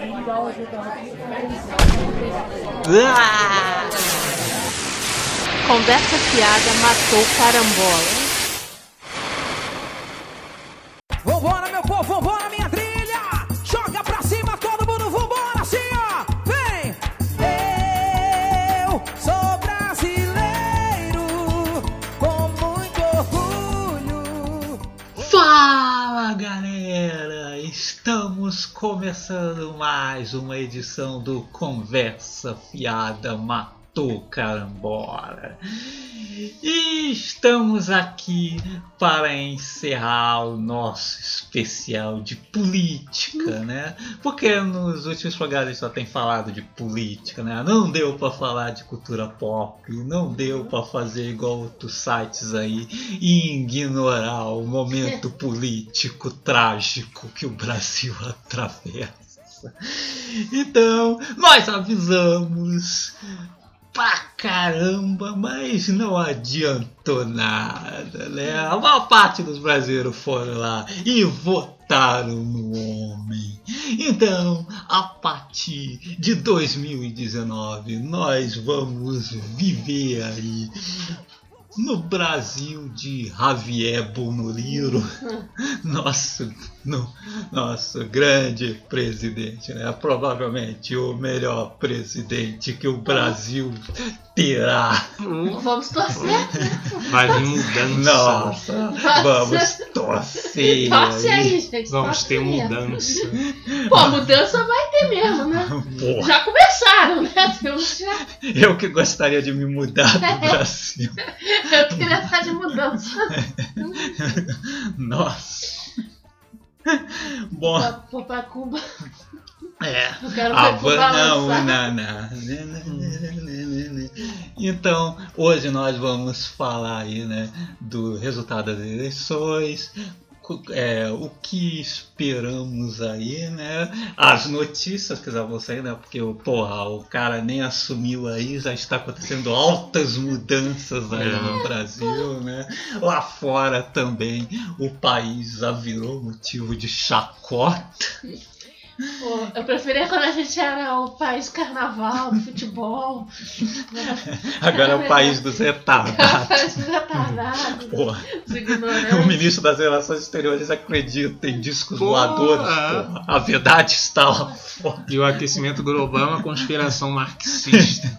Ah! Conversa fiada matou carambola. Vambora, meu povo, vambora, minha Estamos começando mais uma edição do Conversa Fiada Matou Carambola. E estamos aqui para encerrar o nosso especial de política, né? Porque nos últimos programas a gente só tem falado de política, né? Não deu para falar de cultura pop, não deu para fazer igual outros sites aí e ignorar o momento político trágico que o Brasil atravessa. Então, nós avisamos pra caramba, mas não adiantou nada, né? A maior parte dos brasileiros foram lá e votaram no homem. Então, a partir de 2019, nós vamos viver aí no Brasil de Javier Bonoliro, nosso, no, nosso grande presidente, né? provavelmente o melhor presidente que o Brasil terá. Vamos torcer. Vai vir mudança. Nossa, vamos torcer. Torce aí, gente. Vamos ter mesmo. mudança. Pô, mudança vai ter mesmo, né? Porra, Já começaram, né? Já. eu que gostaria de me mudar do Brasil. Eu queria estar de mudança. Nossa. Bom, Pra, pra, pra Cuba. é. Eu quero Ah, lançar. não, não. Então, hoje nós vamos falar aí, né, do resultado das eleições, é, o que esperamos aí, né, as notícias que já vão sair, né, porque, porra, o cara nem assumiu aí, já está acontecendo altas mudanças aí É. no Brasil, né, lá fora também o país já virou motivo de chacota. Pô, eu preferia quando a gente era o país carnaval, do futebol. Agora é o país dos O retardados. país dos retardados, Porra. dos O ministro das Relações Exteriores acredita em discos Porra. voadores. Porra. A verdade está lá fora. E o aquecimento global é uma conspiração marxista.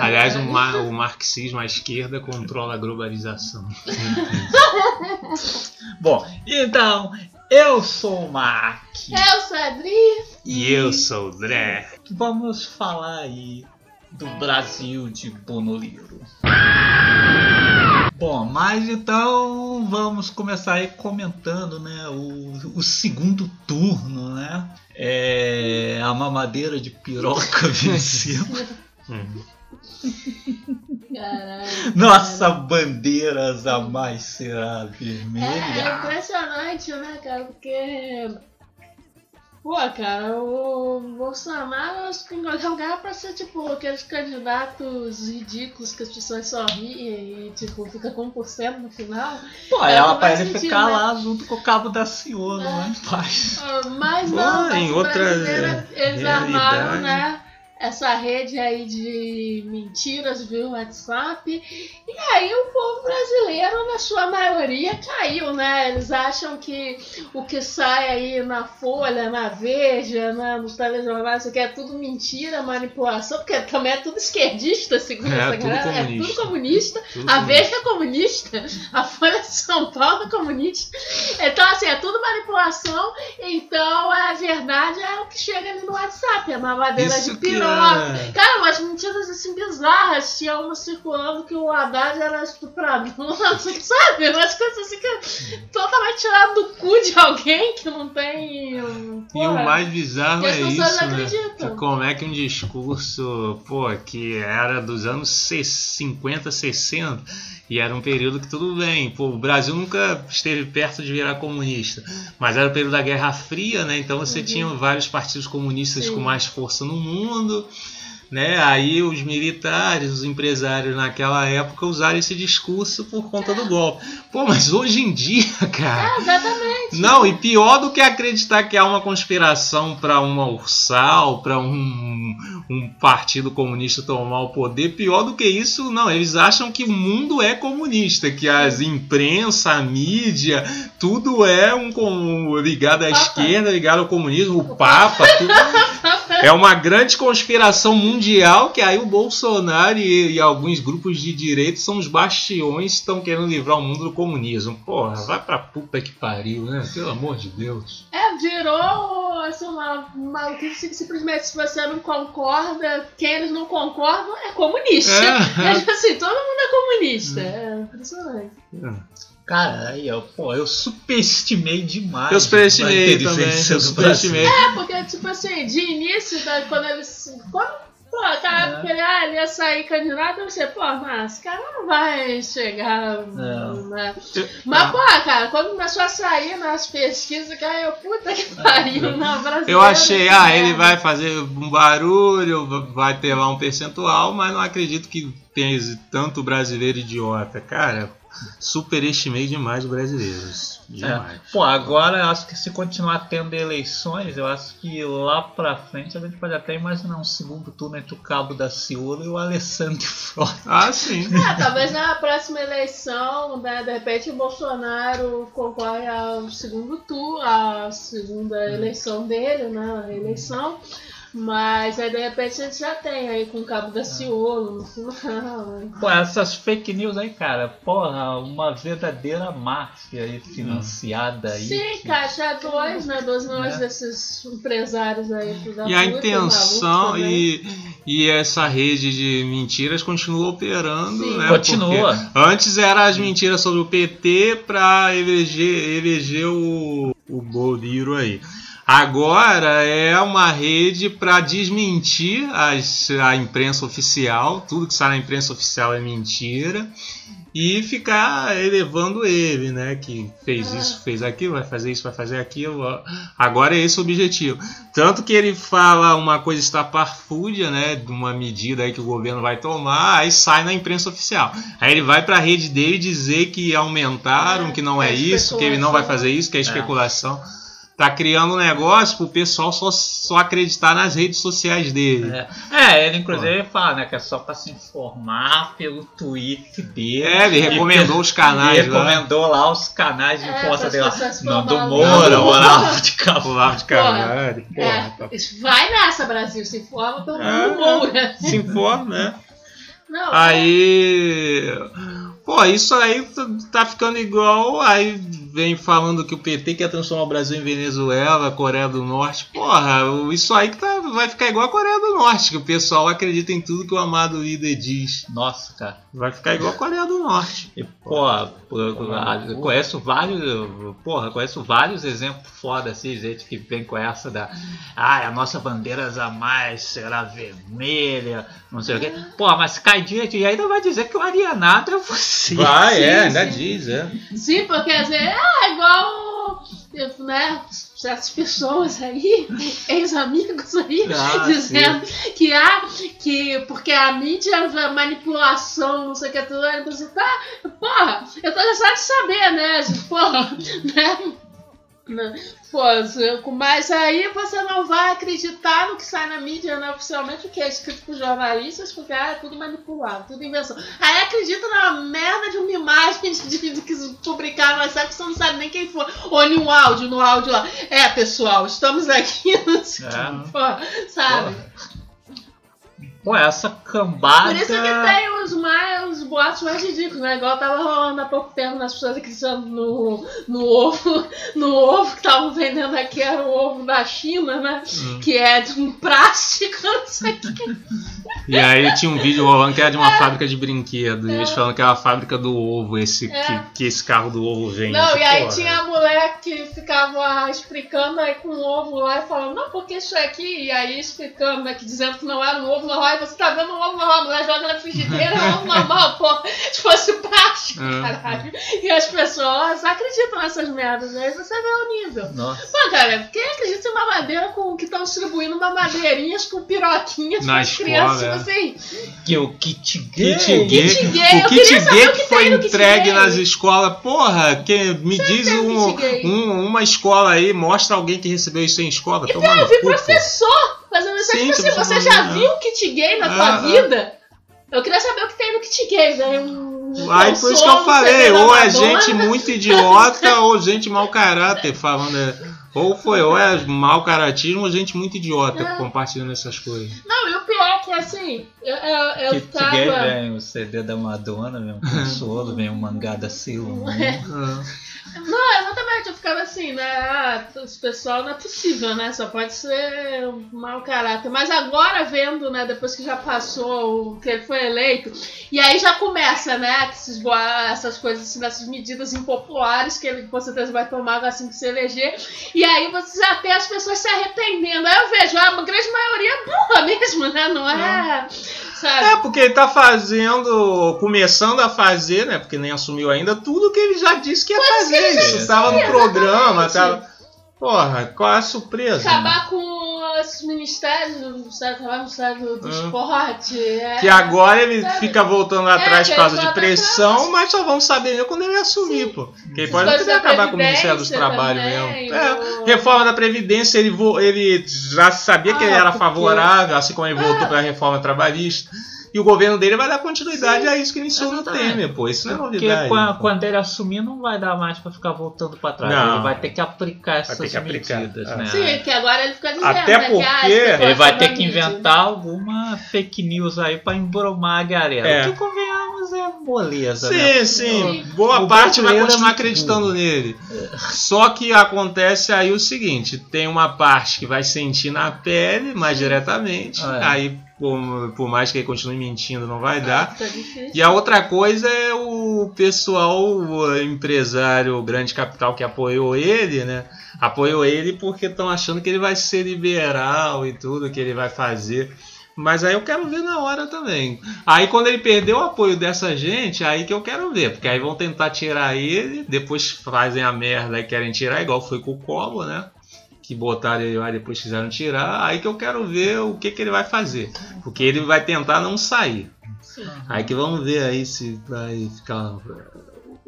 Aliás, o, mar- o marxismo, a esquerda, controla a globalização. Bom, então, eu sou o Mark. Eu sou a Adri. E eu sou o Dré. Vamos falar aí do Brasil de Bonoliro. Bom, mas então vamos começar aí comentando né, o, o segundo turno, né? É, a mamadeira de piroca venceu. Hum. Caralho. Nossa bandeira jamais será É, é vermelha. impressionante, né, cara? Porque. Pô, cara, o Bolsonaro é lugar pra ser tipo aqueles candidatos ridículos que as pessoas só riem e tipo fica com 1% no final. Pô, É, ela para ele sentido, ficar né? lá junto com o cabo da Ciolo, lá em paz. Ah, Mas Pô, não, em em outra eles armaram, né? Essa rede aí de mentiras via WhatsApp. E aí o povo brasileiro, na sua maioria, caiu, né? Eles acham que o que sai aí na Folha, na Veja, né, nos telejornais, isso aqui é tudo mentira, manipulação, porque também é tudo esquerdista, segundo É, essa galera. É tudo comunista. Tudo A. Veja é comunista, a Folha de São Paulo é comunista. Então, assim, é tudo manipulação. Então, a verdade é o que chega ali no WhatsApp, a mamadeira Isso de piroca. É. Cara, umas mentiras assim bizarras. Tinha uma circulando que o Haddad era estuprador, sabe? Umas coisas assim que totalmente tirado do cu de alguém que não tem. um, E o porra. mais bizarro E as é pessoas isso, né? Como é que um discurso, pô, que era dos anos 50, 60, e era um período que tudo bem, pô, o Brasil nunca esteve perto de virar comunista, mas era o período da Guerra Fria, né? Então você tinha vários partidos comunistas Uhum. Sim. com mais força no mundo. Né? Aí os militares, os empresários naquela época usaram esse discurso por conta do golpe. Pô, mas hoje em dia, cara. É, exatamente. Não, e pior do que acreditar que há uma conspiração para uma ursal, para um, um partido comunista tomar o poder, pior do que isso, não. Eles acham que o mundo é comunista, que as imprensa, a mídia, tudo é um com- ligado à Papa. esquerda, ligado ao comunismo, o Papa, tudo. É uma grande conspiração mundial que aí o Bolsonaro e, e alguns grupos de direita são os bastiões que estão querendo livrar o mundo do comunismo. Porra, vai pra puta que pariu, né? Pelo amor de Deus. É, virou assim, uma maluquice que simplesmente se você não concorda, quem eles não concordam é comunista. É. É, tipo assim, todo mundo é comunista. É impressionante. Cara, aí, ó, pô, eu superestimei demais. Eu superestimei a também. Eu Brasil. superestimei. É, porque, tipo assim, de início, da- quando eles. Quando, pô, aquela É. época que ele, ah, ele ia sair candidato, eu pensei, pô, mas esse cara não vai chegar. Né? Mas, pô, cara, quando começou a sair nas pesquisas, cara, eu, puta que pariu, não, brasileiro. Eu achei, ah, ele vai fazer um barulho, vai ter lá um percentual, mas não acredito que tenha tanto brasileiro idiota. Cara, superestimei demais os brasileiros. Demais. É. Pô, agora eu acho que se continuar tendo eleições, eu acho que lá pra frente a gente pode até imaginar um segundo turno entre o Cabo da Ciolo e o Alessandro Frota. Ah, sim. Ah, talvez na próxima eleição, né, de repente o Bolsonaro concorre ao segundo turno, à segunda eleição dele, né, a reeleição. Mas aí de repente a gente já tem aí com o Cabo da Ciolo no final. né? Pô, essas fake news aí, cara, porra, uma verdadeira máfia aí financiada aí. Sim, que- caixa 2, né? 12 milhões Né? desses empresários aí. E a intenção e, e essa rede de mentiras continua operando, Sim. né? Continua. Porque Antes eram as mentiras sobre o PT para eleger, eleger o, o Boliro aí. Agora é uma rede para desmentir as, a imprensa oficial, tudo que sai na imprensa oficial é mentira, e ficar elevando ele, né? Que fez isso, fez aquilo, vai fazer isso, vai fazer aquilo. Agora é esse o objetivo. Tanto que ele fala uma coisa estapafúrdia, né? De uma medida aí que o governo vai tomar, aí sai na imprensa oficial. Aí ele vai para a rede dele dizer que aumentaram, É, que não é, é isso, que ele não vai fazer isso, que é especulação. Tá criando um negócio pro pessoal só, só acreditar nas redes sociais dele. É, É, ele inclusive fala, né, que é só pra se informar pelo Twitter dele. É, ele recomendou os Ele canais lá. recomendou lá os canais de É, força dele Nando. Moura, Olavo de Carvalho. Olavo de Carvalho. Porra, É, tá- isso vai nessa, Brasil. Se informa pelo É. mundo Moura. Se informa, né? Não, Aí. Pô, isso aí tá- tá ficando igual. Aí vem falando que o PT quer transformar o Brasil em Venezuela, Coreia do Norte. Porra, isso aí que tá, vai ficar igual a Coreia do Norte, que o pessoal acredita em tudo que o amado líder diz. Nossa, cara. Vai ficar igual a Coreia do Norte. E, porra, eu, eu conheço vários, porra, conheço vários exemplos foda assim, gente que vem com essa da, ah, a nossa bandeira jamais será vermelha, não sei o quê. Porra, mas cai direito e ainda vai dizer que o Arianado é você. Vai, sim, é, ainda sim. diz, é. Sim, porque às vezes é igual, né, certas pessoas aí, ex-amigos aí, Ah, dizendo que há, que porque a mídia, a manipulação, não sei o que, tudo, aí você tá, porra, eu tô cansado de saber, né, porra, né, mas aí você não vai acreditar no que sai na mídia, né, oficialmente, o que é escrito por jornalistas, porque ah, é tudo manipulado, tudo invenção. Aí acredita na merda de uma imagem de, de- que publicaram, mas sabe que você não sabe nem quem foi. Ou um áudio, no áudio lá. É, pessoal, estamos aqui, não sei o É. pô, sabe? Pô, essa cambada. Por isso que tem os, mais, os boatos mais ridículos, né? Igual tava rolando há pouco tempo nas pessoas acreditando no, no ovo, no ovo que estavam vendendo aqui, era o ovo da China, né? Hum. Que é de um plástico, não sei o que. E aí tinha um vídeo rolando que era de uma fábrica de brinquedos. E eles falando que era a fábrica do ovo, esse, É. que, que esse carro do ovo vende. Não, e aí Porra. tinha a mulher que ficava explicando aí com o ovo lá e falando, não, porque isso aqui, e aí explicando, né, que dizendo que não era um ovo normal, e você tá vendo um ovo normal, a mulher joga na frigideira não, normal, pô. Se fosse prático, É. caralho. E as pessoas acreditam nessas merdas, aí você vê o nível. Nossa. Pô, cara, quem acredita em mamadeira com que estão distribuindo mamadeirinhas com piroquinhas Na para as crianças, escola, tipo é. assim? Que o kit gay. Kit gay. Kit gay, O eu kit gay o que que foi entregue nas escolas, porra, que me diz tem um, um- uma escola aí, mostra alguém que recebeu isso em escola. Então, no eu vi cu, fazendo isso. Sim, Tipo assim, você já não- viu o kit gay na Ah, tua ah. vida? Eu queria saber o que tem no kit gay, né? Aí por isso que eu falei, ou é gente muito idiota ou gente mau caráter falando. é, Ou foi, ou é mau caratismo ou gente muito idiota É. compartilhando essas coisas. Não, e o pior que assim, eu, eu, eu Kit tava. vem o CD da Madonna, vem um consolo, vem um mangá da Sailor Moon. Não, exatamente, eu ficava assim, né? Ah, esse pessoal não é possível, né? Só pode ser um mau caráter. Mas agora vendo, né, depois que já passou o que ele foi eleito, e aí já começa, né, que esses, essas coisas, assim, essas medidas impopulares que ele com certeza vai tomar assim que se eleger. E aí você já tem as pessoas se arrependendo. Aí eu vejo, uma grande maioria é burra mesmo, né? Não é. Sabe? É, porque ele tá fazendo, começando a fazer, né? Porque nem assumiu ainda tudo que ele já disse que ia fazer. Isso tava no programa, exatamente. tava. Porra, qual é a surpresa? Acabar com esses ministérios, o Ministério do Trabalho, o Ministério do, do. Esporte. É, Que agora ele Sabe? fica voltando atrás que por causa de pressão, atrás. mas só vamos saber mesmo quando ele assumir, Sim. pô. Que ele pode da acabar com o Ministério Previdência Trabalhos também, mesmo. É, reforma da Previdência, ele, vo- ele já sabia que Ah, ele era porque- favorável, assim como ele votou pela reforma trabalhista. E o governo dele vai dar continuidade Sim, a isso que iniciou no. Temer, pô. Isso não é Porque novidade. quan- quando ele assumir, não vai dar mais pra ficar voltando pra trás. Não. Ele vai ter que aplicar essas ter que aplicar, medidas, é. né? Sim, que agora ele fica dizendo, Até né, ah, porque negócio Ele vai ter que mídia. inventar alguma fake news aí pra embromar a galera. É. O que convenhamos é moleza, Sim, né? sim. Boa o parte vai é continuar acreditando nele. Só que acontece aí o seguinte: tem uma parte que vai sentir na pele mais diretamente. É. Aí, por, por mais que ele continue mentindo, não vai Ah, dar. difícil. E a outra coisa é o pessoal, o empresário, o grande capital que apoiou ele, né? Apoiou ele porque estão achando que ele vai ser liberal e tudo que ele vai fazer. Mas aí eu quero ver na hora também. Aí quando ele perder o apoio dessa gente, aí que eu quero ver. Porque aí vão tentar tirar ele, depois fazem a merda e querem tirar, igual foi com o Collor, né? Que botaram ele lá e depois quiseram tirar. Aí que eu quero ver o que, que ele vai fazer. Porque ele vai tentar não sair. Sim. Aí que vamos ver aí se vai ficar.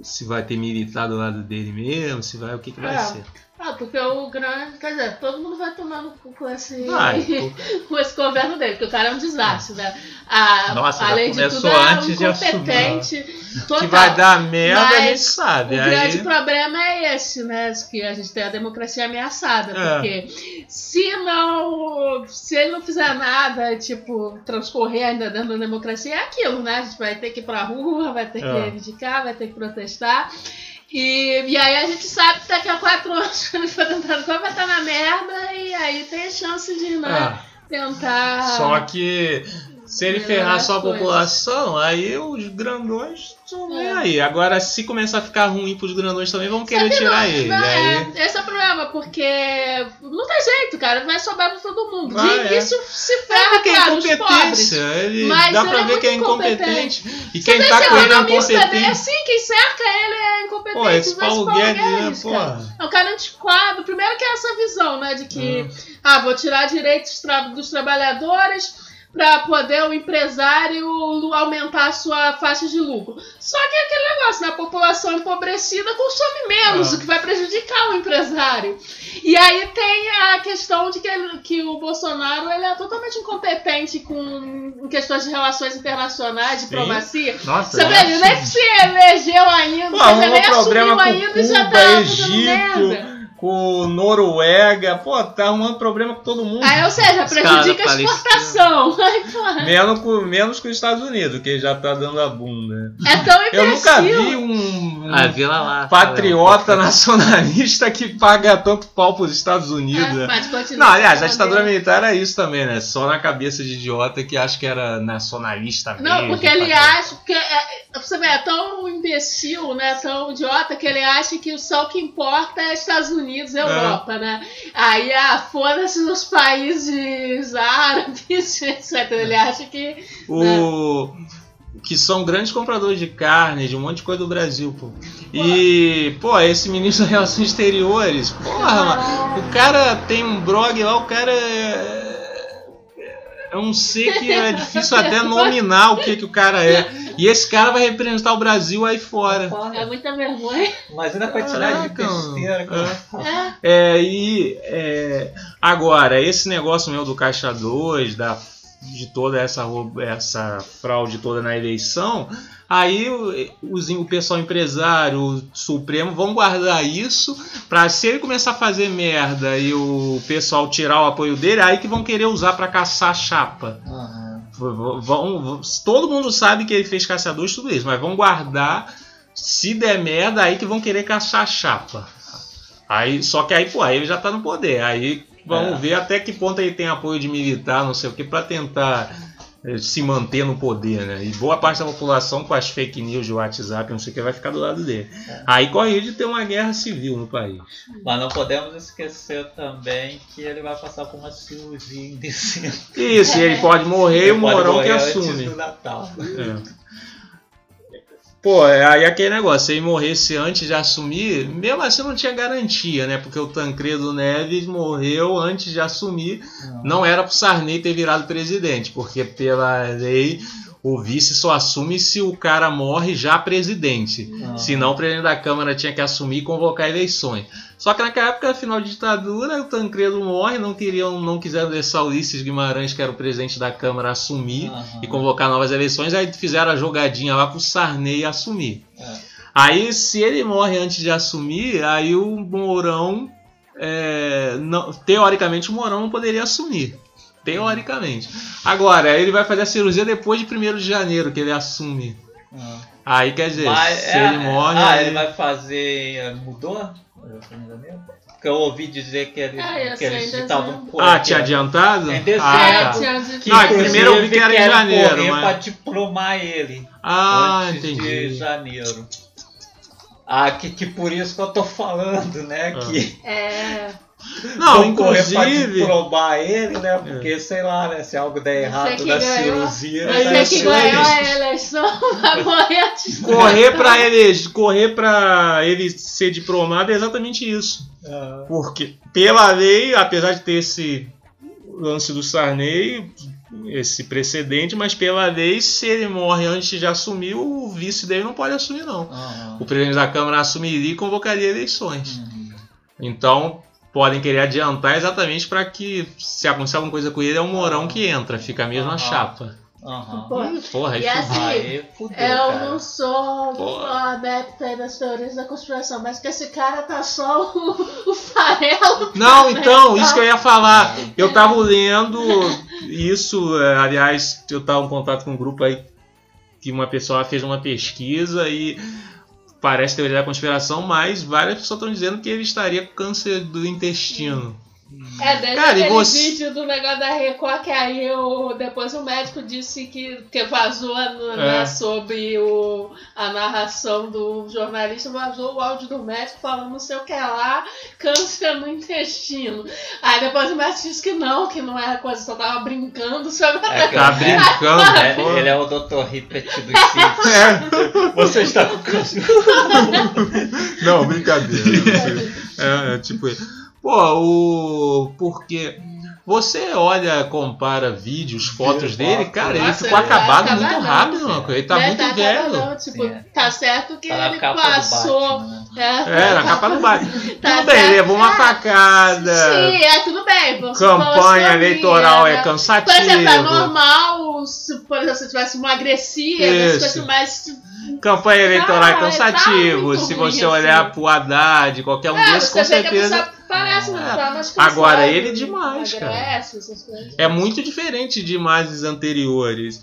Se vai ter militar do lado dele mesmo, se vai. O que, que vai É. ser. Ah, porque o grande. Quer dizer, todo mundo vai tomar no cu com esse. Vai, com esse governo dele, porque o cara é um desastre, né? A, Nossa, além de tudo, é antes assumir. incompetente. Total. Que vai dar merda, a Mas gente sabe. O aí, grande problema é esse, né? Que a gente tem a democracia ameaçada. É. Porque se não. Se ele não fizer nada, tipo, transcorrer ainda dentro da democracia, é aquilo, né? A gente vai ter que ir pra rua, vai ter que É. reivindicar, vai ter que protestar. E, e aí a gente sabe que daqui a quatro anos, quando ele for coisa, vai estar na merda, e aí tem a chance de, né, Ah, tentar. Só que se ele ferrar só a população, aí os grandões estão nem É. aí. Agora, se começar a ficar ruim pros grandões também, vão querer Sabe, tirar não, ele. não, aí, é, esse é o problema, porque não tem jeito, cara, vai sobrar pra todo mundo. Vai, de é. início se é ferra, porque é claro, os pobres. incompetência. Ele, Mas dá pra é ver que é incompetente. E quem tá esse com ele é incompetente. assim, quem cerca ele é incompetente. Pô, esse mas Paulo Guedes, né, pô. cara. É um cara antiquado. Primeiro que é essa visão, né, de que, Hum. ah, vou tirar direitos dos trabalhadores para poder o empresário aumentar a sua faixa de lucro. Só que é aquele negócio, né? A população empobrecida consome menos, Ah. o que vai prejudicar o empresário. E aí tem a questão de que, ele- que o Bolsonaro ele é totalmente incompetente com em questões de relações internacionais, diplomacia. Nossa, vê, ele nem se elegeu ainda, Pô, arrumou nem assumiu com ainda e já tá fazendo Egito. merda. Com Noruega, pô, tá arrumando problema com todo mundo. Aí, ou seja, prejudica a exportação. Menos com, menos com os Estados Unidos, que já tá dando a bunda. É tão Eu nunca vi imbecil. um, um Ah, lá patriota nacionalista que paga tanto pau pros Estados Unidos. É, né? mas continua Não, aliás, a ditadura militar era isso também, né? Só na cabeça de idiota que acha que era nacionalista Não, mesmo, porque ele patriota. acha. Porque, é, você vê, é tão imbecil, né? Tão idiota que ele acha que só o que importa é Estados Unidos e Europa, né? Aí, ah, foda-se os países árabes, etc. Ele acha que. O... que são grandes compradores de carne, de um monte de coisa do Brasil, pô. E, pô, esse ministro das Relações Exteriores, porra, mano, o cara tem um blog lá, o cara é. É um ser que é difícil até nominar o que, que o cara é. E esse cara vai representar o Brasil aí fora. É muita vergonha. Imagina a quantidade de besteira que é. É. É, e é, agora, esse negócio meu do Caixa 2, da, de toda essa, essa fraude toda na eleição, aí o, os- o pessoal empresário, o Supremo, vão guardar isso para se ele começar a fazer merda e o pessoal tirar o apoio dele, aí que vão querer usar para caçar chapa. Aham. V- Vão, vão- todo mundo sabe que ele fez caçadores tudo isso, mas vão guardar. Se der merda, aí que vão querer caçar chapa. Aí, só que aí, pô, aí ele já tá no poder. Aí vamos É. ver até que ponto ele tem apoio de militar, não sei o que, pra tentar se manter no poder, né? E boa parte da população com as fake news de WhatsApp, não sei o que, vai ficar do lado dele. É. Aí corre risco de ter uma guerra civil no país. Mas não podemos esquecer também que ele vai passar por uma cirurgia indecente. Isso, e ele pode morrer e o Ele Morão que assume. Natal. É. Pô, é aí aquele negócio, se ele morresse antes de assumir, mesmo assim não tinha garantia, né? Porque o Tancredo Neves morreu antes de assumir. Não era pro Sarney ter virado presidente, porque pela lei o vice só assume se o cara morre já presidente. Não. Senão o presidente da Câmara tinha que assumir e convocar eleições. Só que naquela época, final de ditadura, o Tancredo morre, não queriam, não quiseram deixar o Ulisses Guimarães, que era o presidente da Câmara, assumir Aham. e convocar novas eleições, aí fizeram a jogadinha lá pro Sarney assumir. É. Aí, se ele morre antes de assumir, aí o Mourão, é, não- teoricamente, o Mourão não poderia assumir. Teoricamente. Agora, ele vai fazer a cirurgia depois de 1 de janeiro, que ele assume. Ah. Aí, quer dizer, Mas, se é, ele morre. Ah, aí- ele vai fazer. Mudou? Porque eu ouvi dizer que, ele, Ah, que eles estavam Ah, tinha adiantado? Em dezembro. Ah, É, tá. tinha de- Que, primeiro eu vi que era em janeiro, mas- pra diplomar ele Ah, antes de entendi. janeiro. Ah, que, que por isso que eu tô falando, né? Ah. Que É. Não, pra inclusive. diplomar ele, né? Porque, sei lá, né? Se algo der errado que na ganhou. cirurgia. É né, Você que ganhou é a eleição vai morrer antes Correr pra ele, correr para ele ser diplomado é exatamente isso. Ah, Porque, pela lei, apesar de ter esse lance do Sarney, esse precedente, mas pela lei, se ele morre antes de assumir, o vice dele não pode assumir, não. aham. O presidente da Câmara assumiria e convocaria eleições. Uhum. Então, podem querer adiantar exatamente para que, se acontecer alguma coisa com ele, é o Morão que entra, fica a mesma chapa. Pô, Porra, aí E assim, Aí fudeu, Eu cara. não sou Pô. adepta aí das teorias da conspiração, mas que esse cara tá só o, o farelo. Não, então, isso que eu ia falar. Eu tava lendo isso, é, aliás, eu tava em contato com um grupo aí que uma pessoa fez uma pesquisa e parece teoria da conspiração, mas várias pessoas estão dizendo que ele estaria com câncer do intestino. É, desde Cara, aquele você- vídeo do negócio da Record, que aí o, depois o médico disse que, que vazou no- né, É. sobre o, a narração do jornalista, vazou o áudio do médico falando não sei o que lá, câncer no intestino. Aí depois o médico disse que não, que não era coisa, só tava brincando sobre É que Tá brincando, é, pô. ele é o dos Simpsons. É, Você está com câncer. não, brincadeira. É, é tipo isso. Pô, o. Porque. Você olha, compara vídeos, fotos dele, cara, ele Nossa, ficou ele acabado muito não, rápido, mano. Ele tá Né, muito tá velho. não, tipo, Sim. tá certo que Tá ele capa passou. né? É, É, na capa do Batman. Tá tudo bem, levou uma É. facada. Sim, é tudo bem. você Campanha ali, eleitoral é né? cansativo. Por exemplo, é normal se, por exemplo, se tivesse uma agressiva, se fosse mais. Campanha eleitoral é Ah, cansativo. tá muito Se ruim, você assim. olhar pro Haddad, qualquer um É, desses, com certeza. Parece, mas É. tá mais Agora, ele é demais, cara. essas coisas. É muito diferente de imagens anteriores.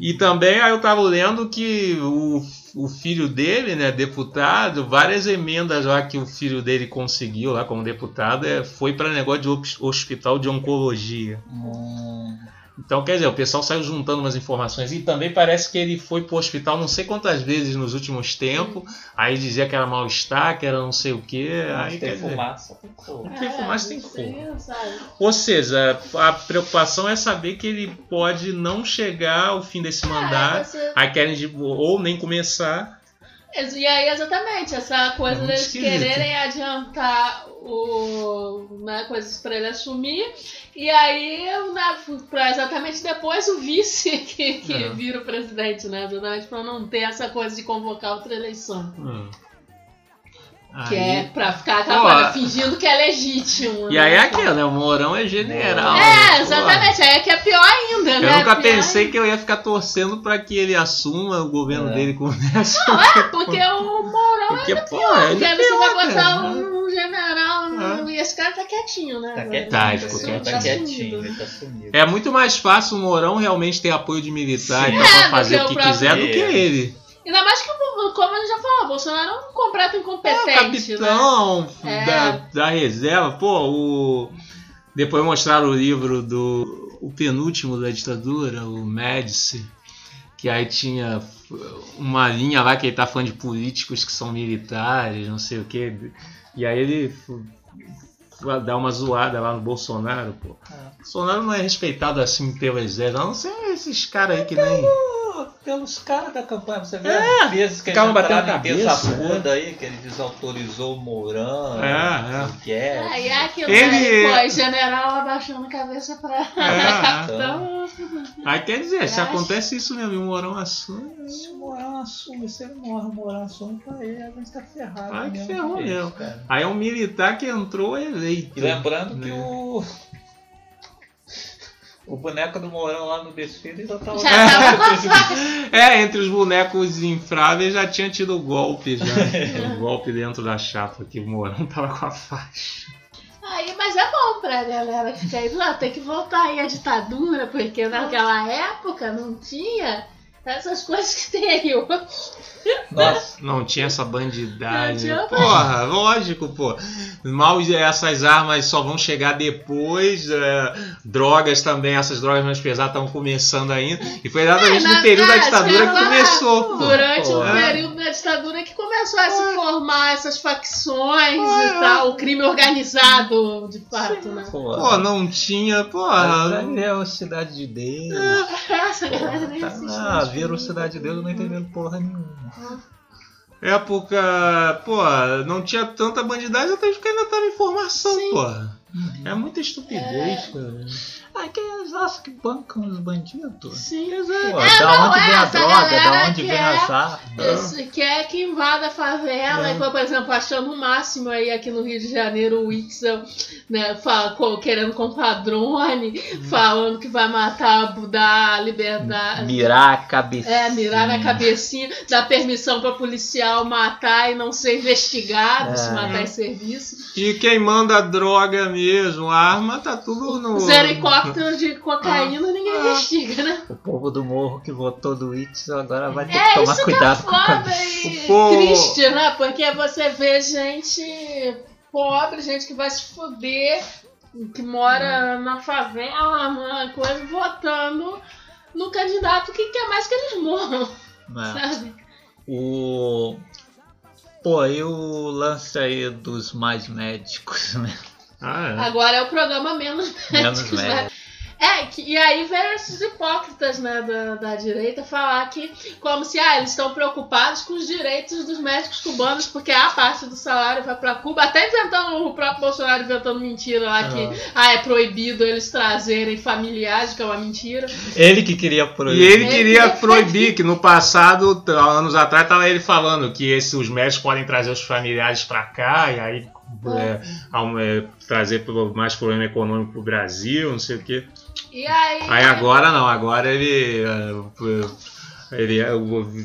E também aí eu tava lendo que o, o filho dele, né, deputado, várias emendas lá que o filho dele conseguiu lá como deputado é, foi para negócio de hos- hospital de oncologia. Hum, Então, quer dizer, o pessoal saiu juntando umas informações e também parece que ele foi pro hospital não sei quantas vezes nos últimos tempos. Aí dizia que era mal-estar, que era não sei o quê. Aí, tem dizer, fumaça, tem fogo. Tem fumaça, tem É, fogo. sim, sabe? Ou seja, a preocupação é saber que ele pode não chegar ao fim desse É, mandato. você- Aí querem de- ou nem começar. E aí, exatamente, essa coisa É deles esquisito. quererem adiantar o, né, coisas pra ele assumir, e aí, né, pra exatamente depois o vice que, que É. vira o presidente, né? Exatamente pra não ter essa coisa de convocar outra eleição. Hum. Que Aí- é pra ficar coisa, fingindo que é legítimo. E né? aí é aquilo, né? O Mourão é general. É, né? exatamente, aí é que é pior ainda, Pô, né? Eu nunca Pior pensei que eu ia ficar torcendo pra que ele assuma o governo É. dele comece. ainda. Porque o Mourão Porque, é pior, ele porque é aí você vai pior, botar cara. um general É. e esse cara tá quietinho, né? Tá quietinho, Tá, tá, ficou sumido, tá quietinho. ele tá sumido. É muito mais fácil o Mourão realmente ter apoio de militar e Sim. É, pra fazer do o que o quiser do que ele. Ainda mais que, o- como ele já falou, Bolsonaro é um completo É, o incompetente, né? capitão É. da, da reserva, pô, o. Depois mostraram o livro do. O penúltimo da ditadura, o Médici, que aí tinha uma linha lá que ele tá falando de políticos que são militares, não sei o quê. E aí ele dá uma zoada lá no Bolsonaro, pô. Bolsonaro não é respeitado assim pelo exército, a não ser esses caras aí que nem. Pelos caras da campanha, você vê É, as vezes que ficavam ele batendo entraram a em terça cabeça, funda aí, que ele desautorizou o Mourão, É, é. o Guedes. Aí é aquilo, Ele- né? Pô, general abaixando a cabeça pra É, capitão. Aí quer dizer, se Eu acontece isso mesmo, e o Mourão assume. Se o Mourão assume, se ele morre, o Mourão assume pra ele, a gente tá ferrado. Ai, que mesmo ferrou mesmo. cara. Aí é um militar que entrou eleito. E lembrando que Né? o. O boneco do Mourão lá no desfile já tava. Já tava É, entre os bonecos infráveis já tinha tido o golpe, já. o golpe dentro da chapa, que o Mourão tava com a faixa. Aí, mas é bom pra galera que fica aí, não, tem que voltar aí a ditadura, porque naquela época não tinha essas coisas que tem aí hoje. Nossa, Não tinha essa bandidagem. Não tinha Porra, lógico, pô. Mal essas armas só vão chegar depois. é, drogas também, essas drogas mais pesadas estão começando ainda. E foi exatamente É, no período da é, ditadura que começou. pô. Durante Pô, o é. período da ditadura que começou a se formar essas facções Ah, e tal, o crime organizado, de fato, né? Pô, não tinha, porra. ali é o Cidade de Deus. Essa galera nem Tá, ah, mais viram. Cidade de Deus não entendendo porra nenhuma. Época, pô, não tinha tanta bandidagem, até porque ainda tava em formação, Sim. pô. É muita estupidez, cara. Ah, que é eles acham que bancam os bandidos. Sim. Pô, É, da onde é vem a essa droga, da onde que vem é- as armas. Esse que é que invada a favela, É. e, por exemplo, achando o máximo aí aqui no Rio de Janeiro o Witzel, né, fa- co- querendo comprar drone, falando que vai matar, dar liberdade. Mirar a cabeça. É, mirar na cabecinha, dar permissão para policial matar e não ser investigado se É. matar em serviço. E quem manda droga mesmo, arma, tá tudo no. Os helicópteros de cocaína ninguém Ah. investiga, né? O povo do morro que votou do Itzel agora vai ter É, que tomar isso cuidado que com é foda cabeça. e O povo- triste, né? Porque você vê gente pobre, gente que vai se fuder, que mora na favela, uma coisa, votando no candidato que quer mais que eles morram, Né? sabe? O. Pô, e o lance aí dos mais médicos, né? Ah, é. Agora é o programa menos Menos médicos, né? médicos. É, que, e aí veio esses hipócritas né, da, da direita falar que, como se ah, eles estão preocupados com os direitos dos médicos cubanos, porque a parte do salário vai pra Cuba, até inventando o próprio Bolsonaro inventando mentira lá que ah, é proibido eles trazerem familiares, que é uma mentira. Ele que queria E proibir. ele Ele queria queria proibir, que no passado, anos atrás, tava ele falando que esses, os médicos podem trazer os familiares pra cá e aí é, é, trazer mais problema econômico pro Brasil, não sei o quê. E aí. Aí agora não, agora ele. É, Ele é,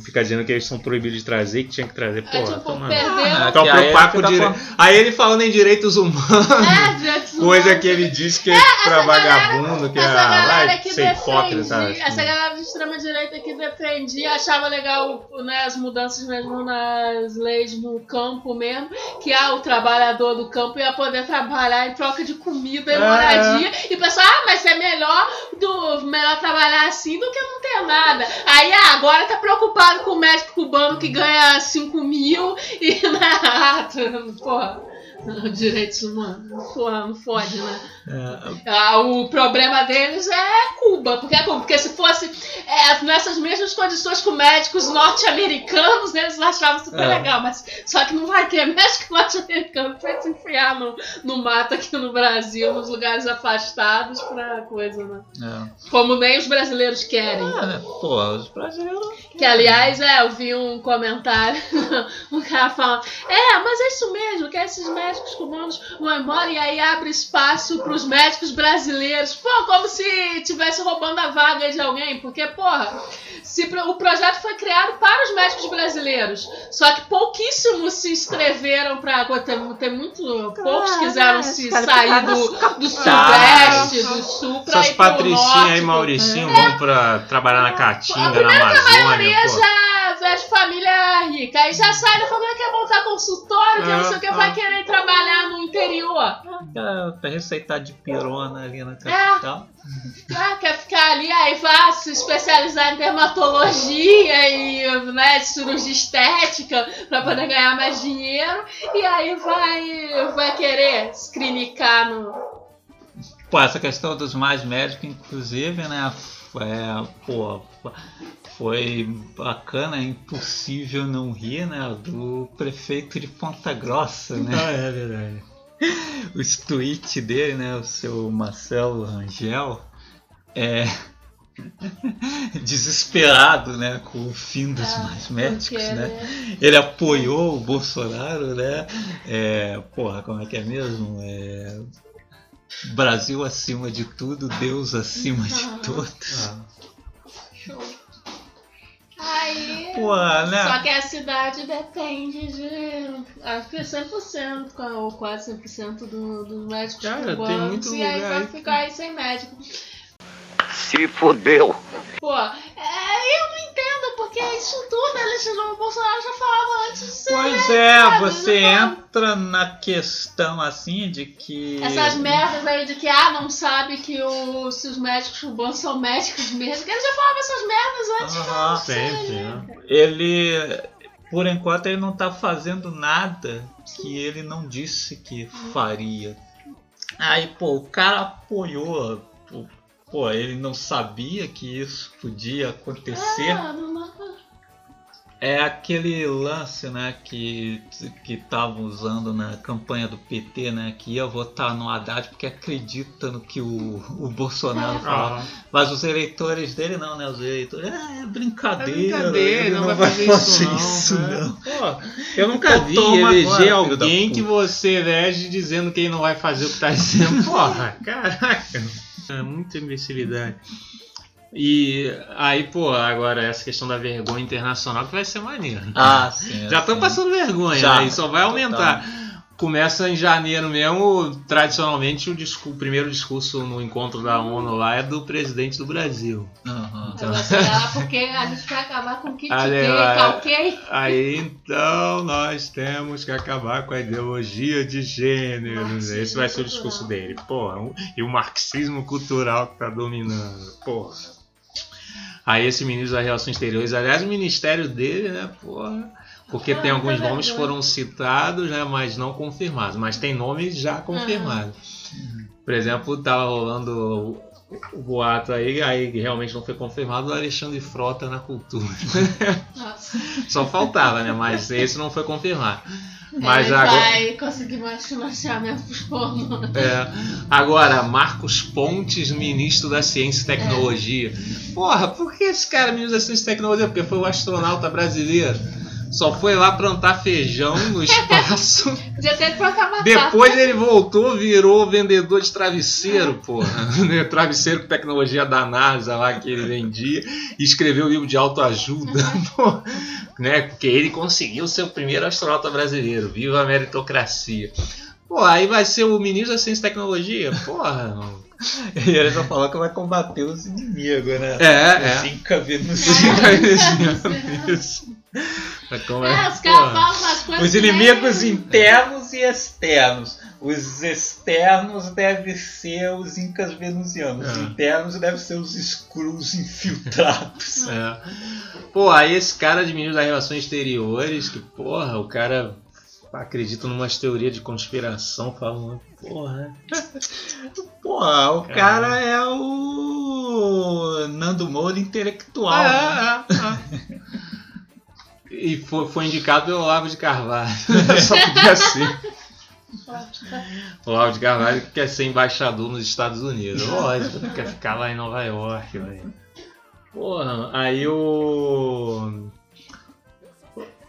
fica dizendo que eles são proibidos de trazer, que tinha que trazer. É, Porra, tipo, toma-. Ah, Então que aí preocupar com fica dire... Aí ele falando em direitos humanos, É, direitos coisa humanos. que ele disse que é, pra vagabundo, que é. essa galera Vai que ser hipócrita. essa galera de extrema direita que defendia, achava legal né, as mudanças mesmo nas leis no campo mesmo, que ah, o trabalhador do campo ia poder trabalhar em troca de comida e É. moradia, e o pessoal, ah, mas é melhor do melhor trabalhar assim do que não ter nada. Aí ah, agora tá preocupado com o médico cubano que ganha 5 mil e na porra. Direitos humanos, não fo- não fode, né? É, Ah, o problema deles é Cuba, porque é porque se fosse é, nessas mesmas condições com médicos norte-americanos, eles achavam super É. legal, mas só que não vai ter médico norte-americano pra se enfiar no, no mato aqui no Brasil, nos lugares afastados pra coisa, né? é. Como nem os brasileiros querem. Ah, né? Pô, os brasileiros. Que aliás, é, eu vi um comentário, um cara falando, é, mas é isso mesmo, que esses médicos cubanos vão embora e aí abre espaço pros médicos brasileiros. Pô, como se tivesse roubando a vaga de alguém, porque, porra, se pro- o projeto foi criado para os médicos brasileiros, só que pouquíssimos se inscreveram pra. pô, Tem, tem muito. poucos quiseram se sair do, do sudeste, do sul Essas ir pro patricinhas norte. aí. Mauricinho, vão pra trabalhar na Caatinga, na que a Amazônia, maioria pô. já é de família rica. Aí já sai da família quer montar consultório, que não sei o que, Ah, vai ah. querer trabalhar no interior. É, pra receitar de pirona ali na capital. Ah, quer ficar ali, aí vai se especializar em dermatologia e né, cirurgia estética pra poder ganhar mais dinheiro. E aí vai, vai querer se clinicar no. Pô, essa questão dos mais médicos, inclusive, né? É, pô, foi bacana, é impossível não rir, né? Do prefeito de Ponta Grossa, né? Ah, é verdade. Os tweets dele, né? O seu Marcelo Rangel, é. desesperado, né, com o fim dos Ah, mais médicos, porque, né? Ele apoiou o Bolsonaro, né? É, porra, como é que é mesmo? É, Brasil acima de tudo, Deus acima de todos. Ah, Show. Aí. Pô, né? Só que a cidade depende de. Acho que 100%, ou quase 100% do, dos médicos Cara, tem cubanos. muito e aí vai ficar aí sem médico. Se fudeu. Pô, é, eu entendo, porque isso tudo, o Bolsonaro já falava antes de ser. Pois é, sabe? você Não- entra na questão assim de que. Essas merdas aí de que, ah, não sabe que o, se os médicos cubanos são médicos mesmo. que Ele já falava essas merdas antes. Aham. sempre, né? Ele, por enquanto, ele não tá fazendo nada que ele não disse que faria. Aí, pô, o cara apoiou. Pô, pô, ele não sabia que isso podia acontecer. Ah, não, não. É aquele lance, né, que que estavam usando na campanha do PT, né, que ia votar no Haddad porque acredita no que o, o Bolsonaro fala. Ah, Mas os eleitores dele não, né? Os eleitores, ah, é é brincadeira. brincadeira, ele não, vai fazer, isso, não. não. Pô, eu nunca vi eleger agora, alguém que você elege dizendo que ele não vai fazer o que tá dizendo. Porra, caraca. É muita imbecilidade. E aí, pô, agora essa questão da vergonha internacional que vai ser maneiro. Ah, sim. Já estão passando vergonha, Já. né? E só vai aumentar. Começa em janeiro mesmo, tradicionalmente o, discu- o primeiro discurso no encontro da ONU lá é do presidente do Brasil. Vou acelerar porque a gente vai acabar com o kit gay, vai. calquei. Aí então nós temos que acabar com a ideologia de gênero. Marxismo Esse vai ser o discurso cultural. dele. Porra, um- e o marxismo cultural que tá dominando. Porra. Aí esse ministro das Relações Exteriores, aliás, o ministério dele, né, porra. Porque tem Ah, alguns tá nomes que foram citados, né, mas não confirmados. Mas tem nomes já confirmados. Por exemplo, tava rolando o, boato aí, aí realmente não foi confirmado, o Alexandre Frota na cultura. Nossa. Só faltava, né? Mas esse não foi confirmado. Mas Ele agora. vai conseguir mais financiamento pros pornôs. É, agora, Marcos Pontes, ministro da Ciência e Tecnologia. Porra, por que esse cara é ministro da Ciência e Tecnologia? Porque foi o astronauta brasileiro. Só foi lá plantar feijão no espaço. Podia plantar batata. Depois ele voltou, virou vendedor de travesseiro, porra. Né, travesseiro com tecnologia da NASA lá que ele vendia. E escreveu livro de autoajuda, porra. Né? Porque ele conseguiu ser o primeiro astronauta brasileiro. Viva a meritocracia. Pô, aí vai ser o ministro da Ciência e Tecnologia? Porra. E ele já falou que vai combater os inimigos, né? É, é. Inca Venus. Como É, é? os caras Porra. falam umas coisas. Os nem- inimigos internos e externos. Os externos devem ser os incas venusianos. Os É. internos devem ser os screws infiltrados. É. Pô, aí esse cara de ministro das Relações Exteriores, que porra, o cara acredita numas teorias de conspiração, falando, porra. Porra, o cara é o Nando Moura intelectual. né? Ah, ah, ah. E foi, foi indicado pelo Olavo de Carvalho. Só podia ser. O Olavo de Carvalho que quer ser embaixador nos Estados Unidos. Lógico, quer ficar lá em Nova York, velho. Porra, aí o.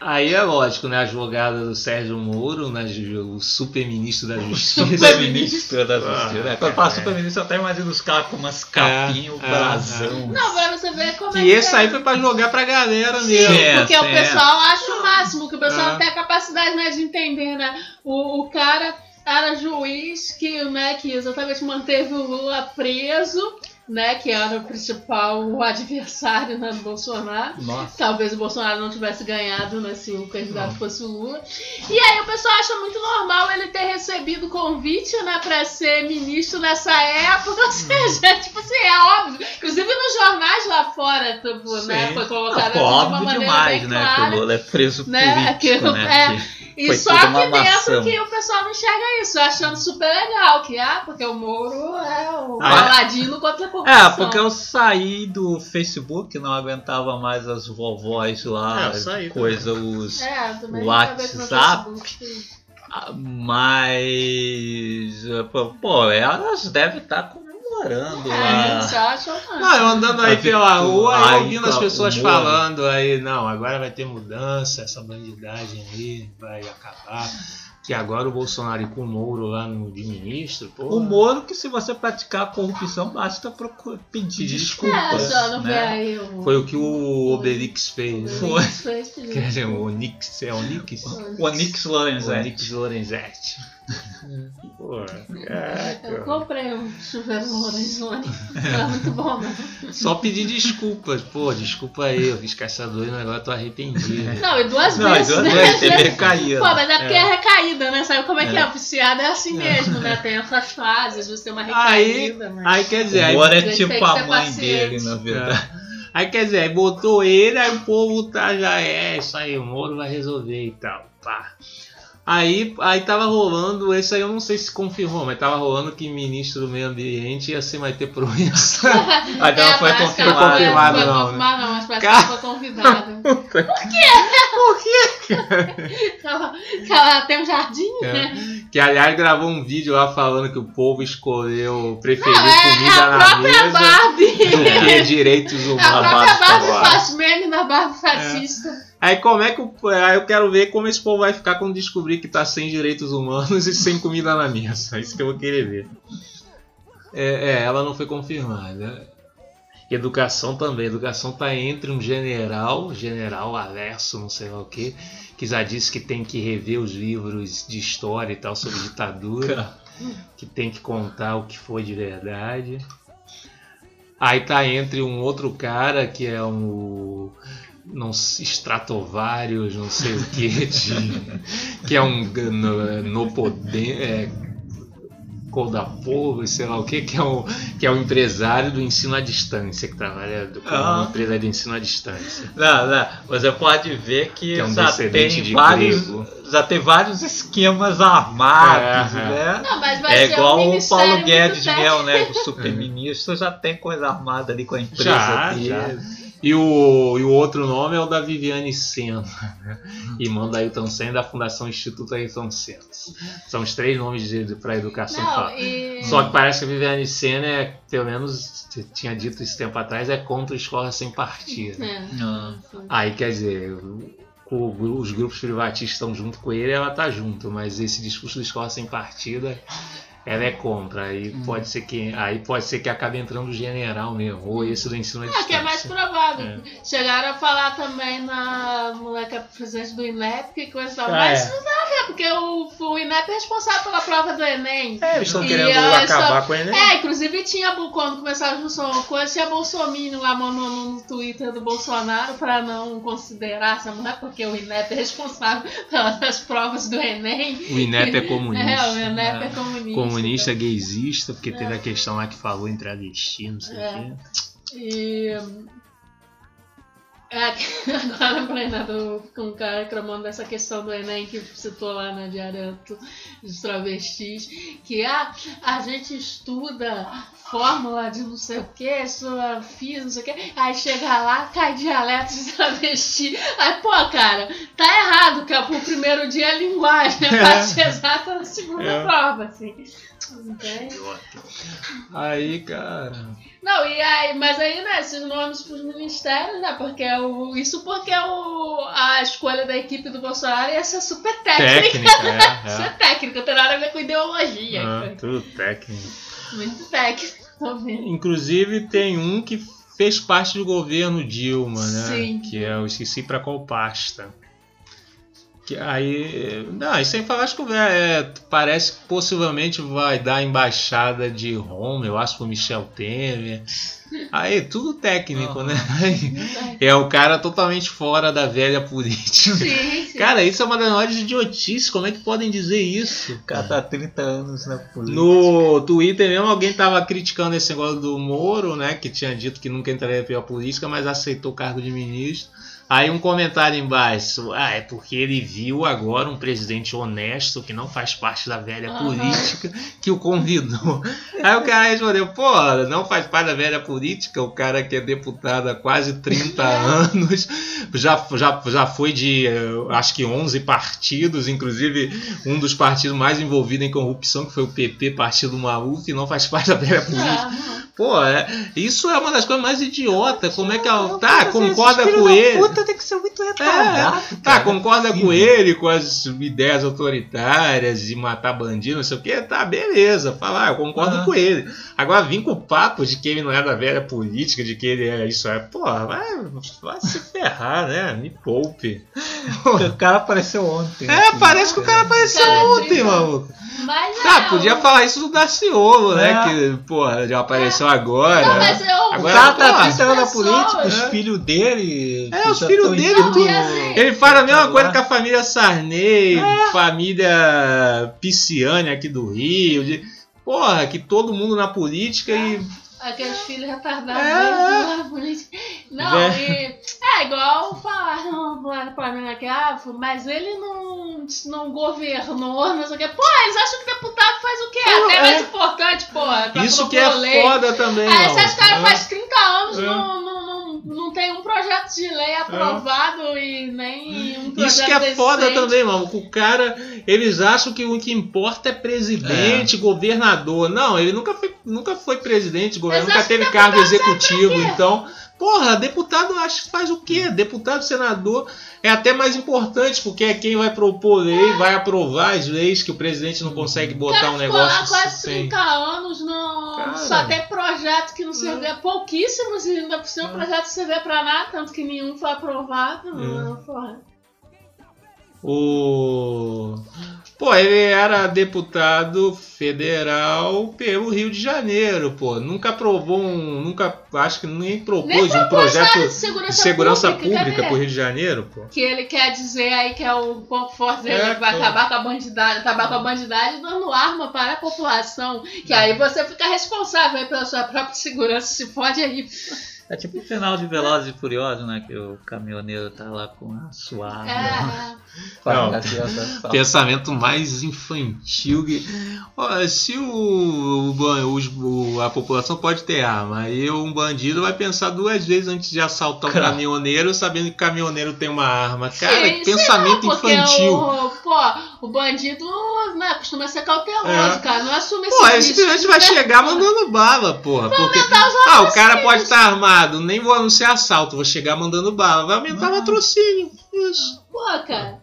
Aí é lógico, né? A jogada do Sérgio Moro, né? O super-ministro da Justiça. Super-ministro da Justiça. Ah, né? Quando fala é. super-ministro, até imagino os caras com umas capinhas, o é, brasão. Não, pra você ver como é E que esse é. aí foi pra jogar pra galera Sim, mesmo. É, porque o é. pessoal acha o máximo, que o pessoal É. tem a capacidade né, de entender, né? O, o cara era juiz que, né, que exatamente manteve o Lula preso, né? Que era o principal adversário né, do Bolsonaro. Nossa. Talvez o Bolsonaro não tivesse ganhado né, se o candidato fosse o Lula. E aí o pessoal acha muito normal ele ter recebido convite né, para ser ministro nessa época. Ou seja, tipo assim, é óbvio. Inclusive nos jornais lá fora, tipo, né, foi Não, colocado pô, assim, de uma maneira demais, bem né? clara. Que o Lula é preso né, político, que- né? é. que- E Foi só aqui dentro que o pessoal não enxerga isso, achando super legal, que ah, porque o Moro é o Ah, é? paladino contra a corrupção. É, porque eu saí do Facebook, não aguentava mais as vovós lá, É, saí coisa, os. É, WhatsApp. Ah, Mas. pô, elas devem estar comemorando É, lá. você acha ou não? Não, eu andando aí pela rua e aí, ouvindo as com a- pessoas o Moro. falando aí, não, agora vai ter mudança, essa bandidagem aí vai acabar. Que agora o Bolsonaro e com o Moro lá no, de ministro, pô. O Moro, que se você praticar a corrupção, basta procu- pedir É, desculpas. vê né? aí o... Foi o que o Obelix fez. Foi. Quer dizer, o Onix, é Onix? O Onix O Lorenzetti. Onix Lorenzetti. Pô, Eu comprei um chuveiro no Lorenzoni. Não é muito bom, não. Só pedir desculpas. Pô, desculpa aí, eu fiz caçador e agora tô arrependido. Não, e duas Não, vezes, duas né? vezes, teve recaída. Pô, mas é porque é, recaída, né? Sabe como é, que É. é? O viciado é assim mesmo, né? Tem essas fases, você tem uma Aí, recaída, mas... aí quer dizer, aí Moro é tipo a mãe paciente. dele, na verdade. Aí quer dizer, aí botou ele, aí o povo tá já é, isso aí, o Moro vai resolver e tal. Pá. Aí, aí tava rolando, esse aí eu não sei se confirmou, mas tava rolando que ministro do meio ambiente ia ser mais ter proença. Aí não foi ela confirmado. Confirmado, foi não, né? confirmado, não, mas parece Cara- que ela foi convidada. que ela, que ela tem um jardim, É. né? que aliás gravou um vídeo lá falando que o povo escolheu, preferiu Não, é, é comida a na própria mesa Barbie. do que direitos A humanos. própria Barbie faz meme da Barbie fascista. Aí como é que o- aí eu quero ver como esse povo vai ficar quando descobrir que tá sem direitos humanos e sem comida na mesa. É isso que eu vou querer ver. É, é, ela não foi confirmada. Educação também. Educação tá entre um general, general Alessio, não sei lá o que, que já disse que tem que rever os livros de história e tal sobre ditadura, que tem que contar o que foi de verdade. Aí tá entre um outro cara que é um não Stratovarius, não sei o que, de, que é um no, no poder, é, Povo, sei lá o que, que é o que é o empresário do ensino à distância, que trabalha com Ah. uma empresa de ensino à distância. Não, não. Você pode ver que, Que é um já, tem de vários, grego. já tem vários esquemas armados, É, é. né? Não, mas vai É ser igual um o Paulo Guedes mesmo, né? O super-ministro já tem coisa armada ali com a empresa Já, dele. já. E o, e o outro nome é o da Viviane Senna, né? irmã da Ailton Senna da Fundação Instituto Ailton Senna. São os três nomes para educação. Não, e... Só que parece que a Viviane Senna, é, pelo menos tinha dito esse tempo atrás, é contra a escola sem partido. É. Ah. Aí quer dizer, o- os grupos privatistas estão junto com ele, ela tá junto, mas esse discurso da escola sem partido, ela é contra. Aí pode ser que aí pode ser que acabe entrando o general mesmo, ou esse do ensino à É, que é mais provável. É. Chegaram a falar também na moleque presidente do INEP, que coisa e tal. Ah, Mas é. não dá quê? Porque o, o INEP é responsável pela prova do Enem. É, eles estão E querendo a- acabar só- com ele. É, inclusive tinha, quando começaram as discussões, coisa, tinha Bolsonaro lá no, no, Twitter do Bolsonaro pra não considerar essa mulher, porque o INEP é responsável pelas provas do Enem. O INEP é comunista. É, o INEP é, comunista. Comunista, gaysista, porque teve a questão lá que falou em travesti, não sei o É. quê. E. É, agora né, do, com um cara reclamando dessa questão do Enem que citou lá na Diário dos Travestis, que ah, a gente estuda fórmula de não sei o que, sua FIS, não sei o que, aí chega lá, cai dialeto de travesti. Aí, pô, cara, tá errado, que o primeiro dia é linguagem, a parte exata na segunda É. prova, assim. Aí, cara. Não, e aí, mas aí, né, esses nomes pros ministérios, né? Porque o, isso porque o, a escolha da equipe do Bolsonaro ia ser super técnica. Técnica, é. Isso é. é técnica, não tem nada a ver com ideologia. Ah, tudo técnico. Muito técnico também. Inclusive tem um que fez parte do governo Dilma, né? Sim. Que é, eu esqueci pra qual pasta. Que aí. Não, isso aí fala, acho que é, parece que possivelmente vai dar embaixada de Roma, eu acho, pro Michel Temer. Aí, tudo técnico, né? É o cara totalmente fora da velha política. Sim, sim. Cara, isso é uma das maiores idiotices. Como é que podem dizer isso? O cara tá há 30 anos na política. No Twitter mesmo, alguém tava criticando esse negócio do Moro, né? Que tinha dito que nunca entraria pela política, mas aceitou o cargo de ministro. Aí um comentário embaixo, ah, é porque ele viu agora um presidente honesto que não faz parte da velha Aham. política que o convidou. Aí o cara respondeu, pô, não faz parte da velha política, o cara que é deputado há quase 30 anos, já, já, já foi de eh, acho que 11 partidos, inclusive um dos partidos mais envolvidos em corrupção, que foi o PP, Partido Maluf, e não faz parte da velha política. Não. Pô, é, isso é uma das coisas mais idiotas. Como é que ela. Tá, concorda com ele. Puta tem que ser muito retardado. Tá, cara. concorda Sim. com ele, com as ideias autoritárias de matar bandido, não sei o que, tá, beleza. Falar, eu concordo Ah. com ele. Agora, vim com o papo de que ele não é da velha política, de que ele é isso, é. Porra, vai, vai se ferrar, né? Me poupe. O cara apareceu ontem. É, aqui. parece que o cara apareceu Cara, ontem, sim. maluco. Mas Tá, é, podia o- falar isso do Daciolo, né? É. Que, porra, já apareceu agora. Não, mas eu. O Agora, cara tá pô, 30 anos na pessoas, política, os é. filhos dele. É, os filhos tão dele, tudo. assim, Ele fala a mesma coisa que a família Sarney, família Pisciane aqui do Rio. De, porra, que todo mundo na política e. Aqueles filhos retardados É. na política. Não, É. e é igual falaram lá pra mim aqui, ah, mas ele não, não governou, não sei o que. Pô, eles acham que deputado faz o quê? Não, Até é. mais importante, pô. Isso que é lei. foda também. Aí não. se esse cara É. faz 30 anos, É. não, não, não, não tem um projeto de lei aprovado e nem um projeto Isso que é foda decente. também, mano. O cara, eles acham que o que importa é presidente, governador. Não, ele nunca foi, nunca foi presidente, governo, Mas nunca acho teve cargo executivo. serve? Então, porra, deputado acho que faz o quê? Deputado, senador é até mais importante, porque é quem vai propor lei, vai aprovar as leis que o presidente não consegue botar cara um negócio há quase sem. 30 anos, não, Cara. só tem projeto que não servia, pouquíssimos e ainda por cima É. projeto que servia pra nada, tanto que nenhum foi aprovado. É. porra. O. Pô, ele era deputado federal pelo Rio de Janeiro, pô. Nunca aprovou um. Nunca. Acho que nem propôs Nem um projeto de de segurança, segurança pública, pública cadê? pro Rio de Janeiro, pô. Que ele quer dizer aí que é o ponto forte dele, É, que vai pô. acabar com a bandidagem, acabar com a bandidagem dando arma para a população. Que aí você fica responsável aí pela sua própria segurança, se fode aí. É tipo o final de Velozes e Furiosos, né? Que o caminhoneiro tá lá com a sua arma. É, Não. Pensamento mais infantil que. Olha, se o, o o- a população pode ter arma, aí um bandido vai pensar duas vezes antes de assaltar um caminhoneiro, sabendo que o caminhoneiro tem uma arma. Cara, Sim, que pensamento não, infantil. O, pô, o bandido né, costuma ser cauteloso, É. cara. Não assume Pô, esse esse risco. simplesmente vai chegar mandando bala, porra. Porque, ah, o cara pode estar armado, nem vou anunciar assalto, vou chegar mandando bala. Vai aumentar o patrocínio. Isso. Pô, cara.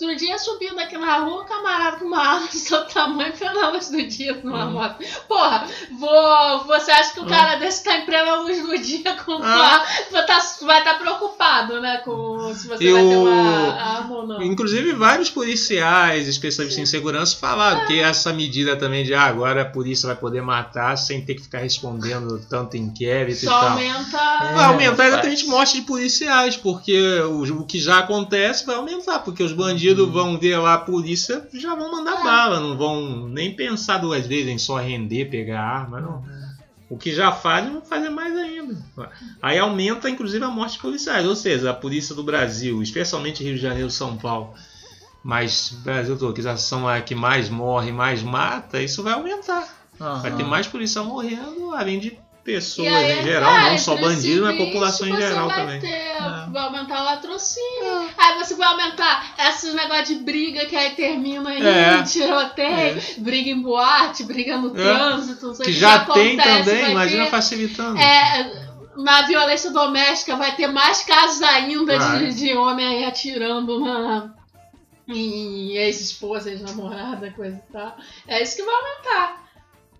Outro dia subindo aqui na rua, um camarada com uma arma do seu tamanho luz do dia numa Hum. moto. Porra, vou, você acha que o cara desse tá em plena luz do podia Ah. comprar. Vai tá, vai estar preocupado, né? Com se você E vai ter uma arma ou não. Inclusive, vários policiais, especialistas em segurança, falaram que essa medida também de ah, agora a polícia vai poder matar sem ter que ficar respondendo tanto inquérito e Só tal. aumenta. Vai aumentar É, exatamente morte de policiais, porque o, o que já acontece vai aumentar, porque os bandidos vão ver lá a polícia já vão mandar bala, não vão nem pensar duas vezes em só render, pegar arma, não. O que já fazem, vão fazer mais ainda. Aí aumenta, inclusive, a morte de policiais. Ou seja, a polícia do Brasil, especialmente Rio de Janeiro São Paulo, mas Brasil todo, que já são a que mais morre, mais mata, isso vai aumentar. Vai ter mais policial morrendo, além de pessoas aí, em geral, é, não só bandidos, mas população em geral vai também. ter- É. Vai aumentar o latrocínio. Aí você vai aumentar esses negócios de briga que aí termina em É. tiroteio, briga em boate, briga no É. trânsito, não sei o Que que já tem acontece, também, vai imagina ter- facilitando. É, na violência doméstica vai ter mais casos ainda Vai. de, de homem aí atirando na em ex-esposa, ex-namorada, coisa e tal. É isso que vai aumentar.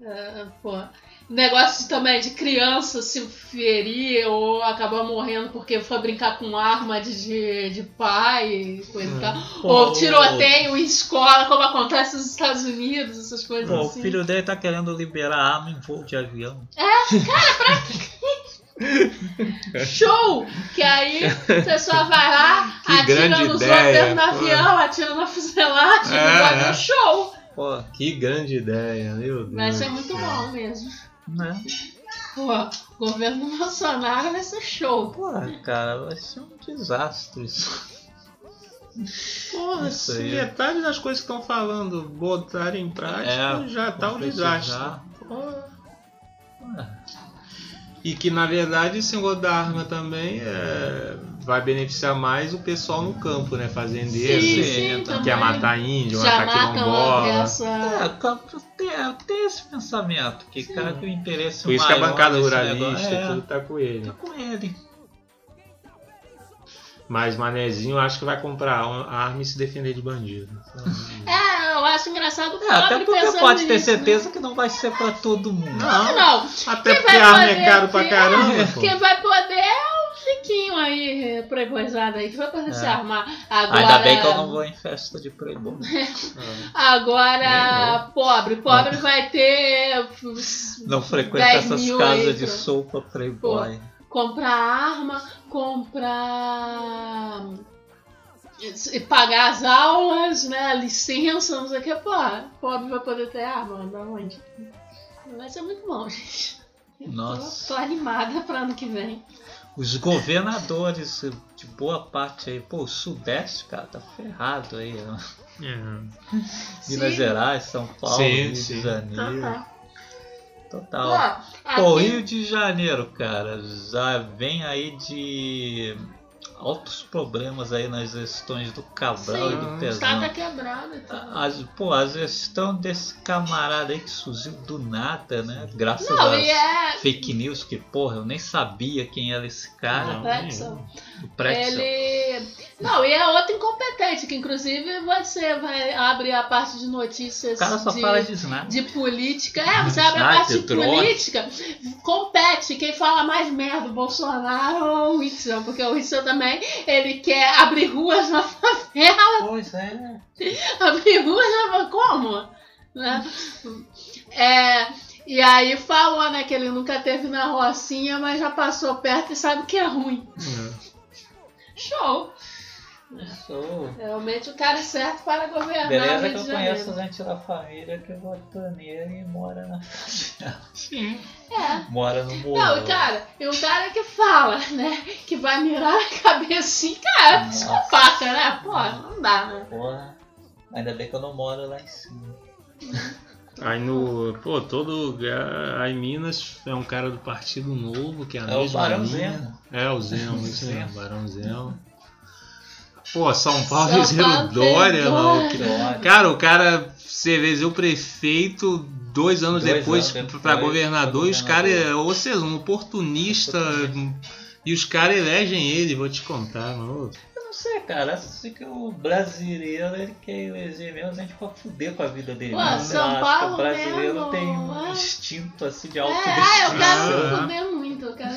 É, pô. Negócio também de criança se ferir ou acabar morrendo porque foi brincar com arma de, de, de pai, coisa e tal. Pô, Ou tiroteio em escola, como acontece nos Estados Unidos, essas coisas Pô, o assim. filho dele tá querendo liberar arma em voo de avião. Show! Que aí a pessoa vai lá, Que atira nos ideia, outros no pô. avião, atira na fuselagem, É, vai ter é. um show! Pô, Que grande ideia, meu Deus. Ser do muito bom mesmo. Né? Pô, governo Bolsonaro vai ser show. Pô, cara, vai ser um desastre isso. Porra, Isso se aí. metade das coisas que estão falando botarem em prática, É, já tá um desastre. Porra. Ah, E que na verdade esse negócio da arma também é, vai beneficiar mais o pessoal no campo, né? Fazendeiro, Sim, que sim, quer também. matar índio, Já matar quilombola. essa. É, tem, tem esse pensamento, que cara que o interesse Por isso que a bancada ruralista é, tudo tá com ele. tá com ele. Mas Manezinho acho que vai comprar a arma e se defender de bandido. É, eu acho engraçado É, até porque pensando pode ter nisso, certeza que não vai ser pra todo mundo. Não, não. Até Quem porque a arma poder é caro pra caramba. pô. Quem vai poder é o Chiquinho aí, playboyzado aí, que vai poder se É. armar. Agora, Ainda bem que eu não vou em festa de playboy. Agora, pobre, pobre vai ter. Não frequenta 10 essas mil casas aí de sopa playboy. comprar arma, comprar. e pagar as aulas, né? Licença, não sei o que, pô, pobre vai poder ter arma, da onde? Vai ser muito bom, gente. Eu tô- Nossa. Tô, animada pra ano que vem. Os governadores de boa parte aí, pô, o Sudeste, cara, tá ferrado aí. ó. É. Minas Sim. Gerais, São Paulo, Sim, Rio sim. de Janeiro. Total. Pô, Pô, aqui- Rio de Janeiro, cara, já vem aí de altos problemas aí nas gestões do Cabral e do Sim, o Pezão. estado tá quebrado e tal. As, pô, a gestão desse camarada aí que surgiu do nada, né? Graças Não, às é. fake news, que porra, eu nem sabia quem era esse cara. Não, Pretzel. do Pretzel. Ele. Não, e é outro incompetente, que inclusive você vai abre a parte de notícias O cara só de, fala de snap. de política. É, você abre a parte de política, compete quem fala mais merda, o Bolsonaro ou o Whitson, porque o Whitson também ele quer abrir ruas na favela, Pois é. abrir ruas na favela. Como? Né? É, e aí falou, né, que ele nunca teve na Rocinha, mas já passou perto e sabe que é ruim. É. Show! Sou. Realmente o cara é certo para governar o Beleza Rio que de eu conheço Janeiro. gente da família que votou nele e mora na Sim. É. mora no morro. Não, cara, e o cara que fala, né, que vai mirar a cabecinha, cara, é psicopata, né? Pô, não dá, né? Porra. Ainda bem que eu não moro lá em cima. Aí no. Pô, todo lugar. Aí Minas é um cara do Partido Novo, que é a É o mesma Barão linha. Zema. É, o Zema, isso mesmo, Barão. Pô, São Paulo Paulo Dória, mano. Cara, o cara se elegeu prefeito dois anos Dois depois pra governador e os caras, ou seja, um oportunista. E os caras elegem ele, vou te contar, mano. Eu não sei, cara. Acho que o brasileiro ele quer eleger mesmo a gente pra fuder com a vida dele. Pô, né? São acho Paulo que o brasileiro mesmo, tem um é. instinto assim de É, ah, eu autodestruição. quero me fuder muito, eu quero.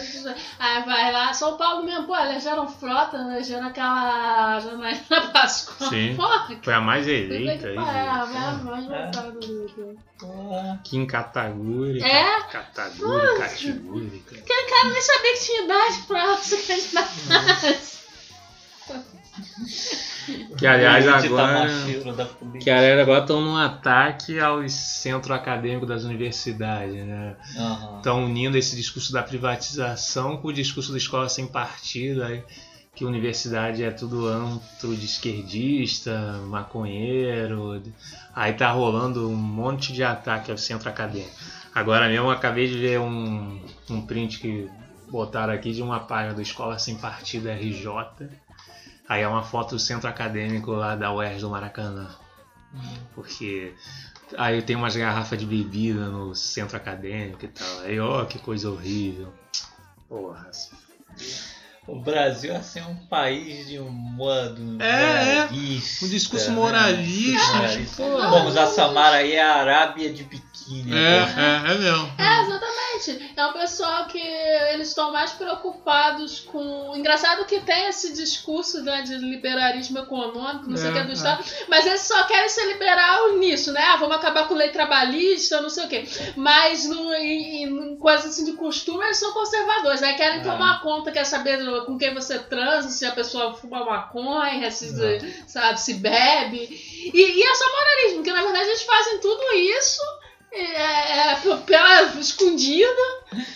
Aí vai lá, São Paulo mesmo, pô, elegeram frota, elegeram aquela Janaína Pascoal. Sim. Porra, Foi a mais eleita que aí. gente. a mais votada do- Porra. Kim Kataguri. É? Kataguri, Kataguri. Aquele cara nem sabia que tinha idade pra se candidatar. Que aliás O agora. Que aliás agora estão num ataque aos centros acadêmicos das universidades, né? Estão unindo esse discurso da privatização com o discurso da escola sem partido, aí, que universidade é tudo antro de esquerdista, maconheiro. Aí tá rolando um monte de ataque ao centro acadêmico. Agora mesmo acabei de ver um, um print que botaram aqui de uma página do Escola Sem Partido RJ. Aí é uma foto do centro acadêmico lá da UERJ do Maracanã. Porque aí tem umas garrafas de bebida no centro acadêmico e tal. Aí, ó, que coisa horrível. Porra. O Brasil assim, é um país de um modo É, é. moralista. Um discurso né? moralista. Moralista. Pô. Como a Samara aí é a Arábia de biquíni. É, né? é, é mesmo. É, exatamente. É um pessoal que eles estão mais preocupados com. Engraçado que tem esse discurso né, de liberalismo econômico, não sei o que É, do é. Estado, mas eles só querem ser liberal nisso, né? Ah, vamos acabar com lei trabalhista, não sei o quê. Mas no, em, em coisas assim de costume, eles são conservadores. Aí querem É. tomar conta, quer saber do- com quem você transa, se a pessoa fuma maconha, se, sabe, se bebe. E, e é só moralismo, porque na verdade eles fazem tudo isso. É, é, pela escondida,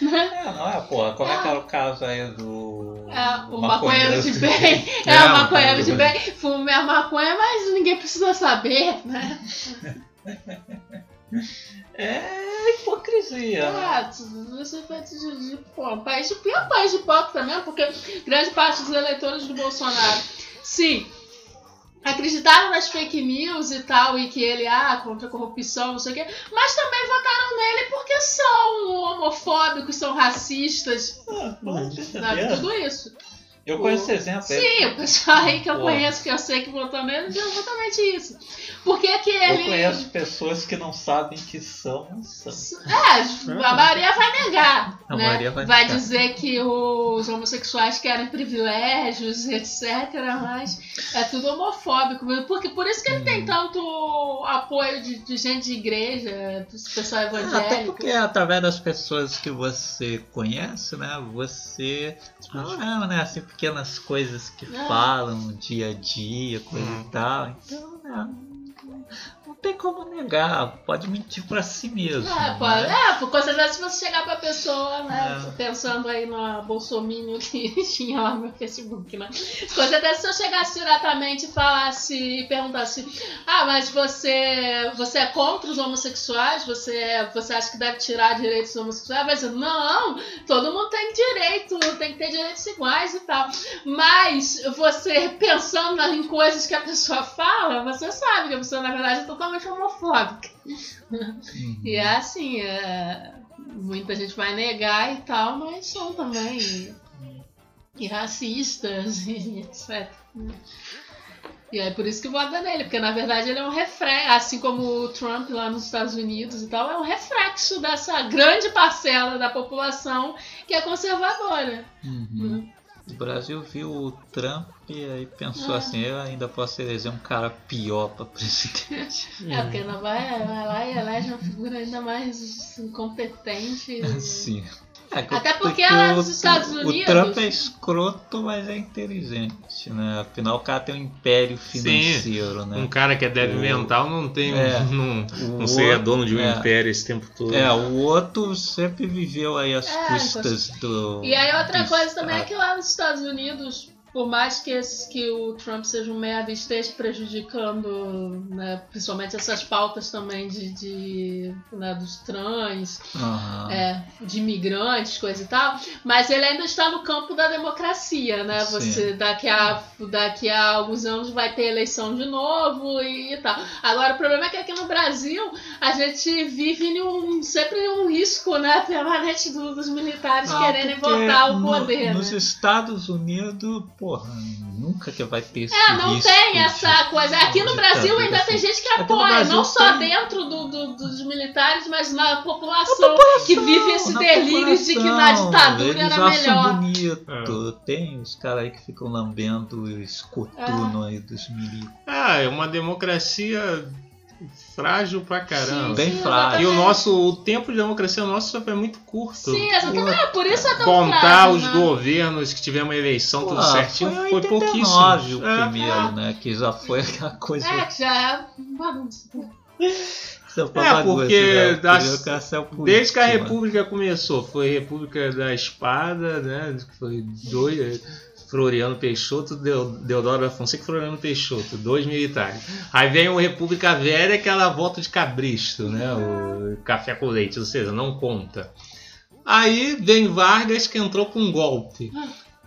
né? É, não é, porra. Como é que era o caso aí do. É, o maconheiro de bem. É, É, o o maconheiro de bem. Fume a maconha, mas ninguém precisa saber, né? É hipocrisia. né? É, você vai de, de, pô, um país de pior país de hipócrita mesmo, porque grande parte dos eleitores do Bolsonaro, sim, acreditaram nas fake news e tal, e que ele, ah, contra a corrupção, não sei o quê, mas também votaram nele porque são homofóbicos, são racistas, Ah, sabe? entendeu? Tudo isso. Eu conheço esse exemplo aí. Sim, o pessoal aí que eu Pô. conheço, que eu sei que votou nele, diz exatamente isso. Porque que Eu ele. conheço pessoas que não sabem que são, não são. É, a Maria vai negar. A né? Maria vai negar. dizer que os homossexuais querem privilégios, etc. Mas é tudo homofóbico. mesmo. Porque, por isso que ele Hum. tem tanto apoio de, de gente de igreja, do pessoal evangélico. Até porque através das pessoas que você conhece, né? Você. Ah, né? Assim, pequenas coisas que É. falam dia a dia, coisa Hum. e tal. Então, né? Tem como negar, pode mentir pra si mesmo. É, pô, né? é, por coisa dessa, se você chegar pra pessoa, né, É. pensando aí na Bolsominion que tinha lá no meu Facebook, né, coisa dessa, se eu chegasse diretamente e falasse, e perguntasse, ah, mas você, você é contra os homossexuais, você, você acha que deve tirar direitos dos homossexuais, dizer, não, todo mundo tem direito, tem que ter direitos iguais e tal, mas você pensando em coisas que a pessoa fala, você sabe que a pessoa, na verdade, é totalmente homofóbica. Uhum. E é assim, é, muita gente vai negar e tal, mas são também e racistas e etc. E é por isso que vota nele, porque na verdade ele é um reflexo, assim como o Trump lá nos Estados Unidos e tal, é um reflexo dessa grande parcela da população que é conservadora. Uhum. O Brasil viu o Trump e aí pensou Ah. assim, eu ainda posso eleger um cara pior pra presidente. É, porque vai, vai lá e elege uma figura ainda mais incompetente. Assim. É, Até porque lá nos Estados o, Unidos- O Trump é escroto, mas é inteligente, né? Afinal, o cara tem um império financeiro, né? Um cara que é débil O- mental não tem. É. Não, O não seria outro- dono de um é. império esse tempo todo. É, o outro sempre viveu aí às É, custas do. E aí outra coisa também é que lá nos Estados Unidos, por mais que, esse- que o Trump seja um merda e esteja prejudicando, né, principalmente essas pautas também de, de né, dos trans, Aham. é, de imigrantes, coisa e tal, mas ele ainda está no campo da democracia, né? Sim. Você daqui a, daqui a alguns anos vai ter eleição de novo e, tal. Agora o problema é que aqui no Brasil a gente vive um, sempre em um risco, né, permanente do- dos militares Ah, quererem porque voltar ao no- poder. Nos né? Estados Unidos, porra, nunca que vai ter esse É, não risco tem de- essa coisa. Aqui no Brasil ainda tem assim. gente que apoia, não só tem- dentro do- do- dos militares, mas na população, que vive esse delírio de que na população, ditadura eles era acham melhor. bonito. Tem os caras aí que ficam lambendo os coturnos aí dos milicos. Ah, é uma democracia frágil pra caramba. Bem sim, frágil. E o nosso, o tempo de democracia nosso é muito curto. Sim, exatamente. É, por isso é tão Contar frágil, os né? governos que tivemos uma eleição, tudo Pô, certinho, foi, foi 89 pouquíssimo. o É. primeiro, né? Que já foi aquela coisa. É, que já é bagunça. É, porque né? Das- Desde que a mano. República começou, foi República da Espada, né? Foi dois. Floriano Peixoto, Deo- Deodoro da Fonseca e Floriano Peixoto, dois militares. Aí vem o República Velha, que ela volta de cabristo, né? O café com leite, ou seja, não conta. Aí vem Vargas, que entrou com um golpe.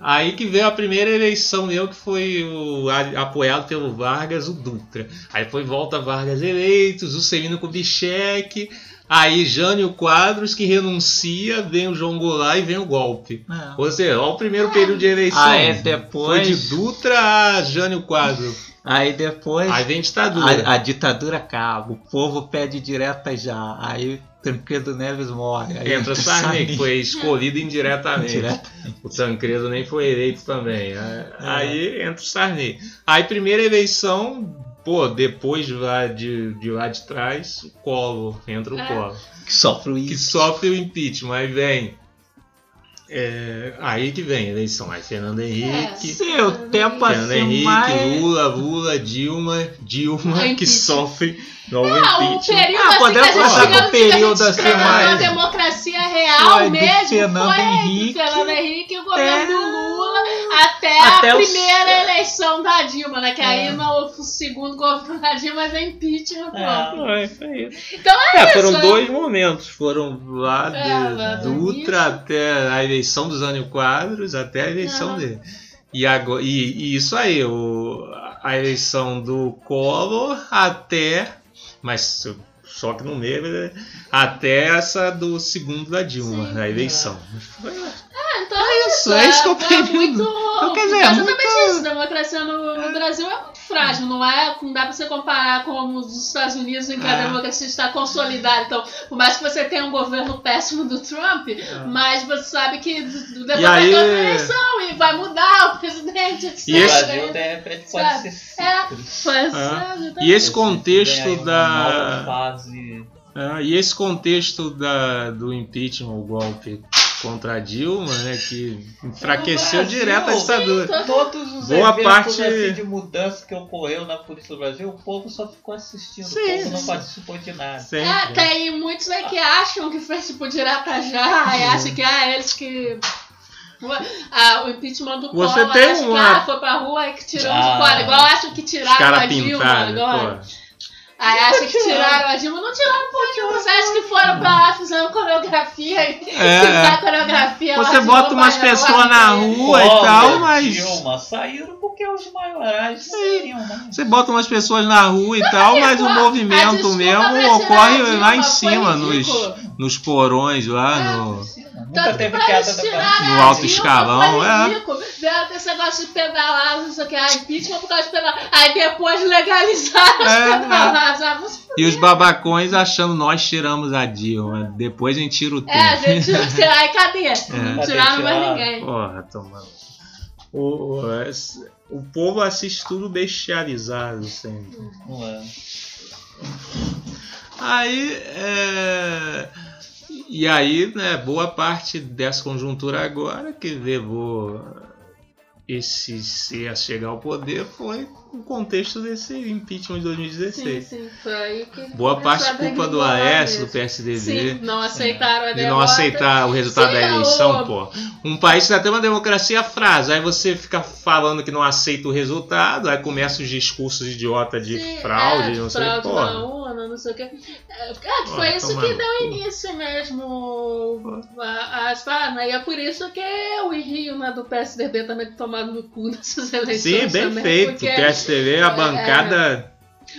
Aí que veio a primeira eleição meu, que foi o, a- apoiado pelo Vargas, o Dutra. Aí foi volta Vargas eleitos, o Celino Kubitschek, aí Jânio Quadros que renuncia, vem o João Goulart e vem o golpe. É. Ou seja, olha o primeiro período de eleição. Aí Foi depois. de Dutra a Jânio Quadros. Aí depois. Aí vem ditadura. A, a ditadura acaba, o povo pede direta já. Aí Tancredo Neves morre. Aí Entra Sarney, que foi escolhido indiretamente. Direto. O Tancredo nem foi eleito também. Aí entra o Sarney. Aí primeira eleição, pô, depois de lá de, de, lá de trás, o Collor. Entra o É. Collor. Que sofre o Que isso. sofre o impeachment. Aí vem. é, aí que vem a eleição. Aí Fernando Henrique. Sim, o tempo Fernando assim Henrique, mais. Lula, Lula, Dilma, Dilma, É que impeachment. sofre novo Ah, o impeachment. período Ah, assim, podemos que a passar que a gente período assim mais- na democracia real mesmo Fernando foi Henrique do Fernando Henrique e o governo Lula até, até a os- primeira eleição da Dilma, né? Que aí É. no segundo governo da Dilma vem impeachment. pronto. Não, é isso aí. Então é, É, isso. foram né? dois momentos. Foram lá de É, lá do Dutra início. até a eleição dos Zânio Quadros, até a eleição dele. E, agora, e, e isso aí, o, a eleição do Collor até. Mas só que no meio, né, até essa do segundo da Dilma, Sim. a eleição. Ah, então é isso. é isso que eu é muito. Então, quer dizer, é exatamente muito- isso. A democracia no, no Brasil é muito frágil, não é? Não dá pra você comparar com os Estados Unidos em que a É. democracia está consolidada. Então, por mais que você tenha um governo péssimo do Trump, mas você sabe que depois E vai aí- ter outra eleição e vai mudar o presidente, etc. E esse- O Brasil, repente, pode Sabe? ser É, Ah. é, E esse contexto da. nova fase. E esse contexto da, do impeachment, o golpe contra a Dilma, né, que enfraqueceu Brasil, direto a ditadura. Todos os Boa eventos parte- assim, de mudança que ocorreu na polícia do Brasil, o povo só ficou assistindo, Sim, o povo não sim. participou de nada. Sempre. É, tem muitos aí que acham que foi tipo direta já, e acham que ah, eles que. Ah, o impeachment do Você Collor, tem acho que uma- ah, foi pra rua e que tirou Ah. de fora. Igual acham que tiraram a Dilma agora. pô. Aí acham que tiraram a Dilma. Não tiraram porra. Você acha que foram pra lá, fizeram coreografia e É, fizeram coreografia lá Você bota umas pessoas na rua e tal, mas. Dilma saíram porque os maiorais mais. Você bota umas pessoas na rua e tal, mas o A movimento mesmo a ocorre Dilma lá em cima, nos, nos porões lá, no. Nunca Tanto teve piada da. No a alto escalão, é. Vieram com esse negócio de pedalar, não sei o que, ah, impeachment por causa de pedalar. Aí depois legalizaram as É, E os babacões achando nós tiramos a Dilma. Depois a gente tira o tempo. É, a gente tirou. Aí cadê? É. Não tiraram mais ninguém. Porra, tomando. O, o, o povo assiste tudo bestializado sempre. Não é. Aí, é, e aí, né, boa parte dessa conjuntura agora que levou esse ser a chegar ao poder foi o contexto desse impeachment de Sim, 2016. sim, foi aí que. Boa parte culpa do Aécio, do. PSDB. Sim, não aceitaram a De não derrota. aceitar o resultado Sim, da eleição, o- pô. Um país que tem uma democracia frase, aí você fica falando que não aceita o resultado, aí começa os discursos idiota de Sim, fraude, é, não sei, fraude porra. na urna, não sei o que. É, que foi Porra, isso que deu início mesmo as paradas, né? E é por isso que o Rio né, do PSDB também tomado no cu nessas eleições Sim, bem também, feito. porque PSDB, a é, bancada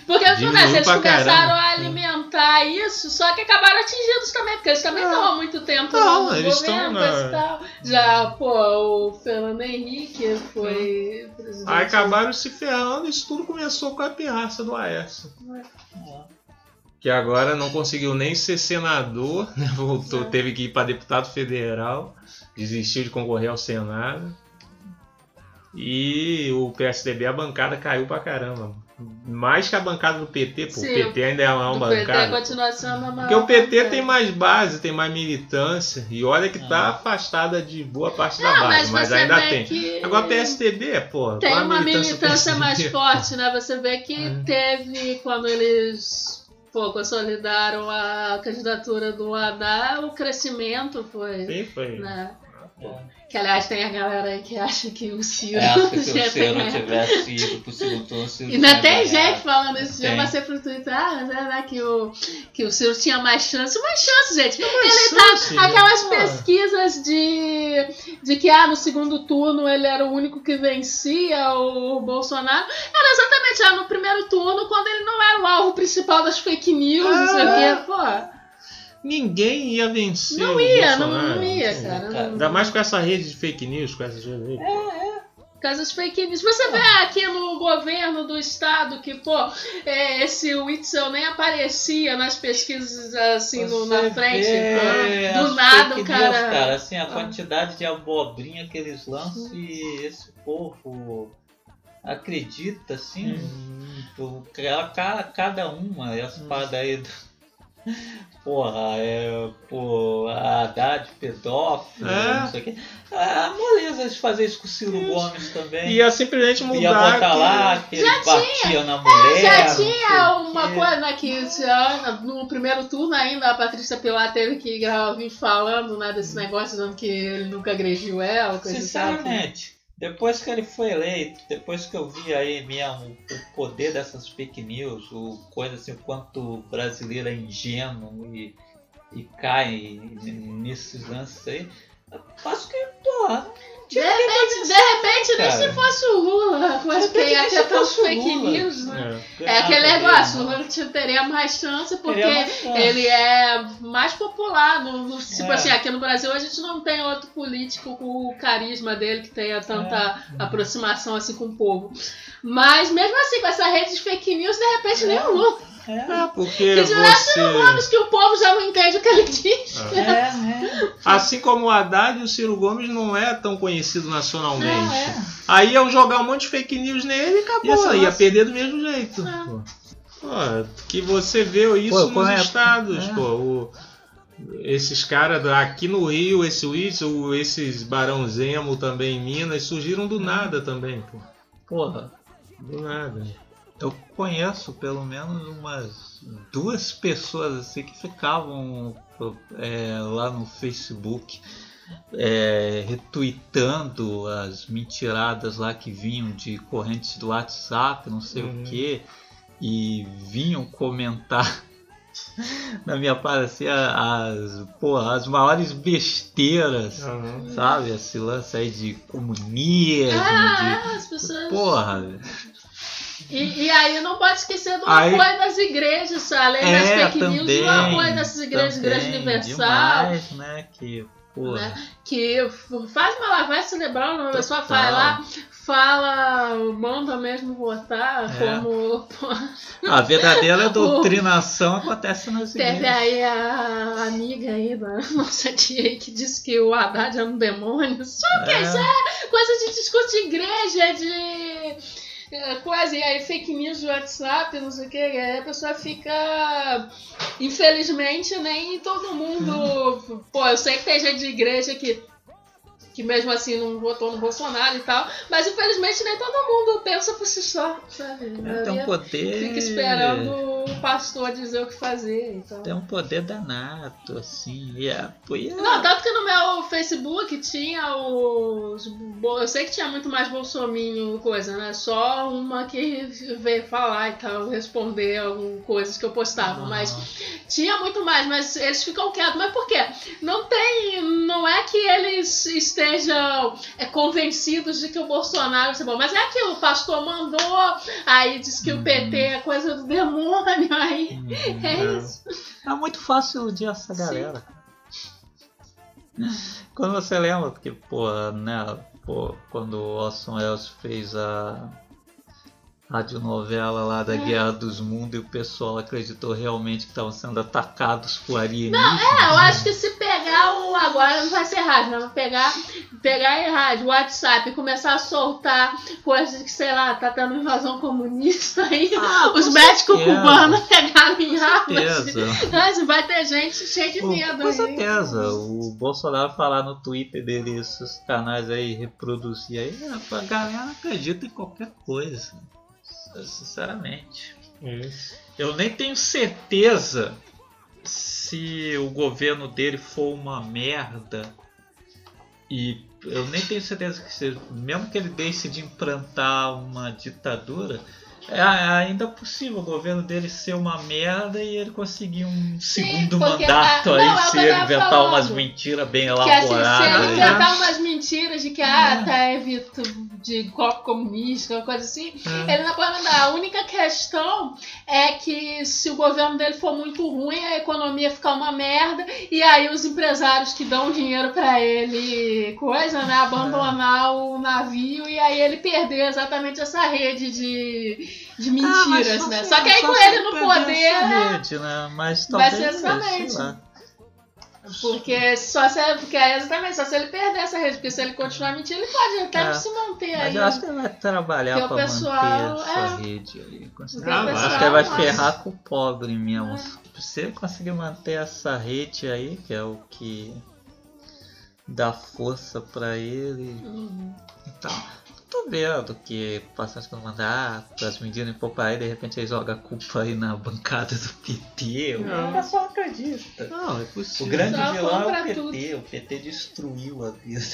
Porque Diminuiu final eles começaram caramba. a alimentar isso, só que acabaram atingidos também, porque eles também estão há muito tempo Não, no eles governo na- e tal. Já, pô, o Fernando Henrique foi presidente. Aí acabaram se ferrando, isso tudo começou com a pirraça do Aécio. Que agora não conseguiu nem ser senador, né? voltou, É. teve que ir para deputado federal, desistiu de concorrer ao Senado. E o PSDB, a bancada caiu pra caramba. Mais que a bancada do PT, pô. Sim, o PT ainda é uma do PT bancada. continua sendo a maior Porque o PT bancada. tem mais base, tem mais militância. E olha que tá afastada de boa parte da Ah, base, mas, mas, ainda tem. que Agora PSDB, pô. tem qual a uma militância militância mais forte, né? Você vê que É. teve, quando eles pô, consolidaram a candidatura do Haddad, o crescimento foi. Sim, foi. Né? Que aliás tem a galera aí que acha que o Ciro É, acho que se já o Ciro não tivesse ido pro segundo turno, o Ciro Ainda tem gente falando esse dia, Tem. mas sempre no Twitter, ah, mas é, que, o, que o Ciro tinha mais chance. Mais chance, gente. ele chance, tá. Aquelas pô. pesquisas de, de que ah, no segundo turno ele era o único que vencia o Bolsonaro. Era exatamente lá no primeiro turno, quando ele não era o alvo principal das fake news, não sei o quê. Pô, Ninguém ia vencer. não ia, não, não ia, cara. cara. Ainda mais com essa rede de fake news, com essas coisas aí. Casas fake news. Você vê aqui no governo do estado que, pô, é, esse Witzel nem aparecia nas pesquisas assim no- na frente. vê Ah, Do nada cara. news, cara, assim, a Ah. quantidade de abobrinha que eles lançam e esse povo acredita, assim, Hum. cada uma, essa parada aí. do- Porra, é. Pô, a Haddad pedófilo, É. não sei o quê. A moleza de fazer isso com o Ciro Gomes também. Ia simplesmente mudar. Ia botar que- lá que ele batia na mulher. Já não sei tinha uma quê. coisa que já, no primeiro turno ainda a Patrícia Pilar teve que gravar vídeo falando né, desse negócio, dizendo que ele nunca agrediu ela, coisa e tal. Depois que ele foi eleito, depois que eu vi aí mesmo o poder dessas fake news, o coisa assim, o quanto o brasileiro é ingênuo e, e cai nesses lances aí, eu acho que, porra, De repente, de repente, nem se fosse o Lula, mas repente, até se tantos fake news, né? É. É aquele ganhava negócio, o Lula teria mais chance porque Teria mais chance. ele é mais popular. No, no- tipo É. assim, aqui no Brasil a gente não tem outro político com o carisma dele que tenha tanta É. aproximação assim com o povo. Mas mesmo assim, com essa rede de fake news, de repente nem o Lula. É, É, porque Que você. Gomes que o povo já não entende o que ele diz. é, é. Assim como o Haddad, o Ciro Gomes não é tão conhecido nacionalmente. Não, é. Aí iam jogar um monte de fake news nele e acabou. Ia nossa. perder do mesmo jeito. É. Pô. Que você vê isso Pô, nos é- estados, é. pô. o- esses caras aqui no Rio, esse Wilson, esses Barão Zemo também em Minas, surgiram do nada também, pô. Porra, Do nada. Eu conheço pelo menos umas duas pessoas assim que ficavam é, lá no Facebook é, retweetando as mentiradas lá que vinham de correntes do WhatsApp, não sei Uhum. o que, e vinham comentar na minha página assim, as, porra, as maiores besteiras, Aham. sabe? Esse lance aí de comunismo, Ah, as pessoas. de. Porra, velho. E, e aí não pode esquecer do Aí- apoio das igrejas, além das É, fake news, também, o apoio dessas igrejas, Igreja também, Universal, demais, né? Que, né? que faz uma lavagem cerebral, a pessoa vai lá, fala, manda mesmo votar, É. como A verdadeira doutrinação acontece nas teve igrejas. aí a amiga aí da nossa tia aí que disse que o Haddad é um demônio. Só que É. isso é coisa de discurso de igreja, de é, coisa, e aí fake news do WhatsApp, não sei o que, a pessoa fica. Infelizmente, nem todo mundo. Pô, eu sei que tem gente de igreja que. Que mesmo assim não votou no Bolsonaro e tal, mas infelizmente nem todo mundo pensa por si só, sabe? A Tem um poder. Fica esperando o pastor dizer o que fazer. Então. Tem um poder danado, assim. E é, pô, e é- Não, tanto que no meu Facebook tinha os eu sei que tinha muito mais bolsominho coisa, né? Só uma que veio falar e tal, responder algumas coisas que eu postava, mas tinha muito mais, mas eles ficam quietos. Mas por quê? Não tem, não é que eles estejam é, convencidos de que o Bolsonaro ser bom, mas é aquilo, o pastor mandou, aí diz que o PT é coisa do demônio, aí é isso. É muito fácil iludir essa galera. Quando você lembra, porque, pô, né, pô, quando o Orson Welles fez a radionovela lá da Guerra dos Mundos e o pessoal acreditou realmente que estavam sendo atacados por alienígenas. É, eu acho que se Agora não vai ser rádio, né? Vou pegar, pegar em rádio, WhatsApp e começar a soltar coisas que, sei lá, tá tendo invasão comunista aí. Ah, os com médicos certeza. cubanos pegaram em armas. certeza. Mas vai ter gente cheia de medo Com aí. certeza, o Bolsonaro falar no Twitter dele, esses canais aí, reproduzir aí, a galera acredita em qualquer coisa. Sinceramente. Eu nem tenho certeza se o governo dele for uma merda e eu nem tenho certeza que se, mesmo que ele deixe de implantar uma ditadura, é ainda possível o governo dele ser uma merda e ele conseguir um segundo porque, mandato ah, aí não, é se ele inventar falando. umas mentiras bem Que assim, se elaboradas. ele aí. inventar umas mentiras de que ah, tá evito de golpe comunista, coisa assim, É. ele não pode mandar. A única questão é que se o governo dele for muito ruim, a economia ficar uma merda, e aí os empresários que dão dinheiro pra ele, coisa, né, abandonar o navio e aí ele perder exatamente essa rede de, de Ah, mas mentiras, só né? Só que aí com ele no poder. né? Mas Vai talvez, ser sei exatamente. Porque só se, porque é exatamente só se ele perder essa rede, porque se ele continuar mentindo, ele pode até É. se manter Mas aí. eu acho que ele vai trabalhar Porque o pra pessoal, manter essa é. rede aí. Porque Ah, vai. pessoal Acho que ele vai gosta. ferrar com o pobre mesmo. É. Se ele conseguir manter essa rede aí, que é o que dá força pra ele. Uhum. Então, tô vendo que passar por mandar as medidas em aí, de repente ele joga a culpa aí na bancada do PT. Não. O pessoal acredita. Não, é O possível. grande Só vilão é o PT. tudo. O PT destruiu a vida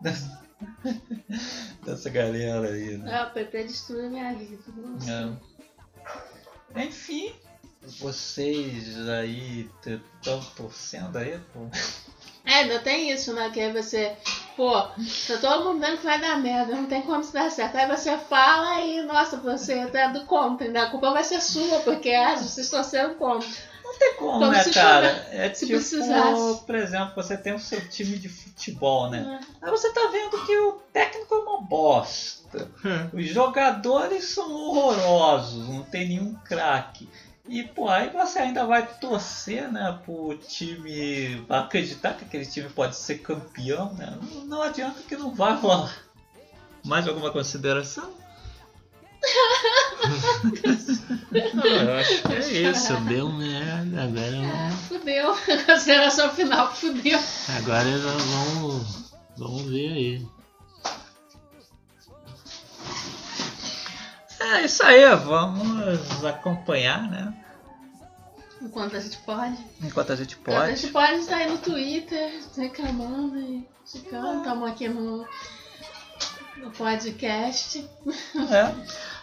dessa, dessa galera aí, né? É, o PT destruiu minha vida. Nossa. É. Enfim, vocês aí estão torcendo aí, pô. É, ainda tem isso, né? Que aí você, pô, tá todo mundo vendo que vai dar merda, não tem como se dar certo. Aí você fala e, nossa, você tá do contra, né? A culpa vai ser sua, porque ah, vocês estão sendo contra. Não tem como, Como né, se cara? É se tipo, precisasse. por exemplo, você tem o seu time de futebol, né? É. Aí você tá vendo que o técnico é uma bosta. Os jogadores são horrorosos, não tem nenhum craque. E pô, aí você ainda vai torcer, né, pro time acreditar que aquele time pode ser campeão, né? Não, não adianta que não vai rolar. Mais alguma consideração? Eu acho que é isso. Deu merda. Agora, Fudeu. Consideração final, fudeu. agora nós vamos, vamos ver aí. É isso aí, vamos acompanhar, né? Enquanto a gente pode. Enquanto a gente Enquanto a pode. gente pode estar aí no Twitter reclamando e ficando. Estamos aqui no, no podcast. É.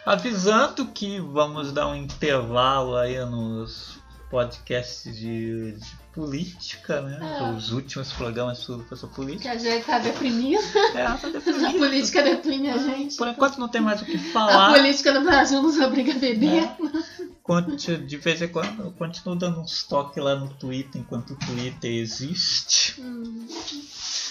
Avisando que vamos dar um intervalo aí nos podcasts de, de política, né? É. Os últimos programas tudo foi sobre Que política. a gente tá deprimido. É, tá A política deprime a gente. Por enquanto não tem mais o que A falar. política do Brasil nos obriga a beber. Conti- De vez em quando eu continuo dando uns toques lá no Twitter enquanto o Twitter existe. Hum, É, é,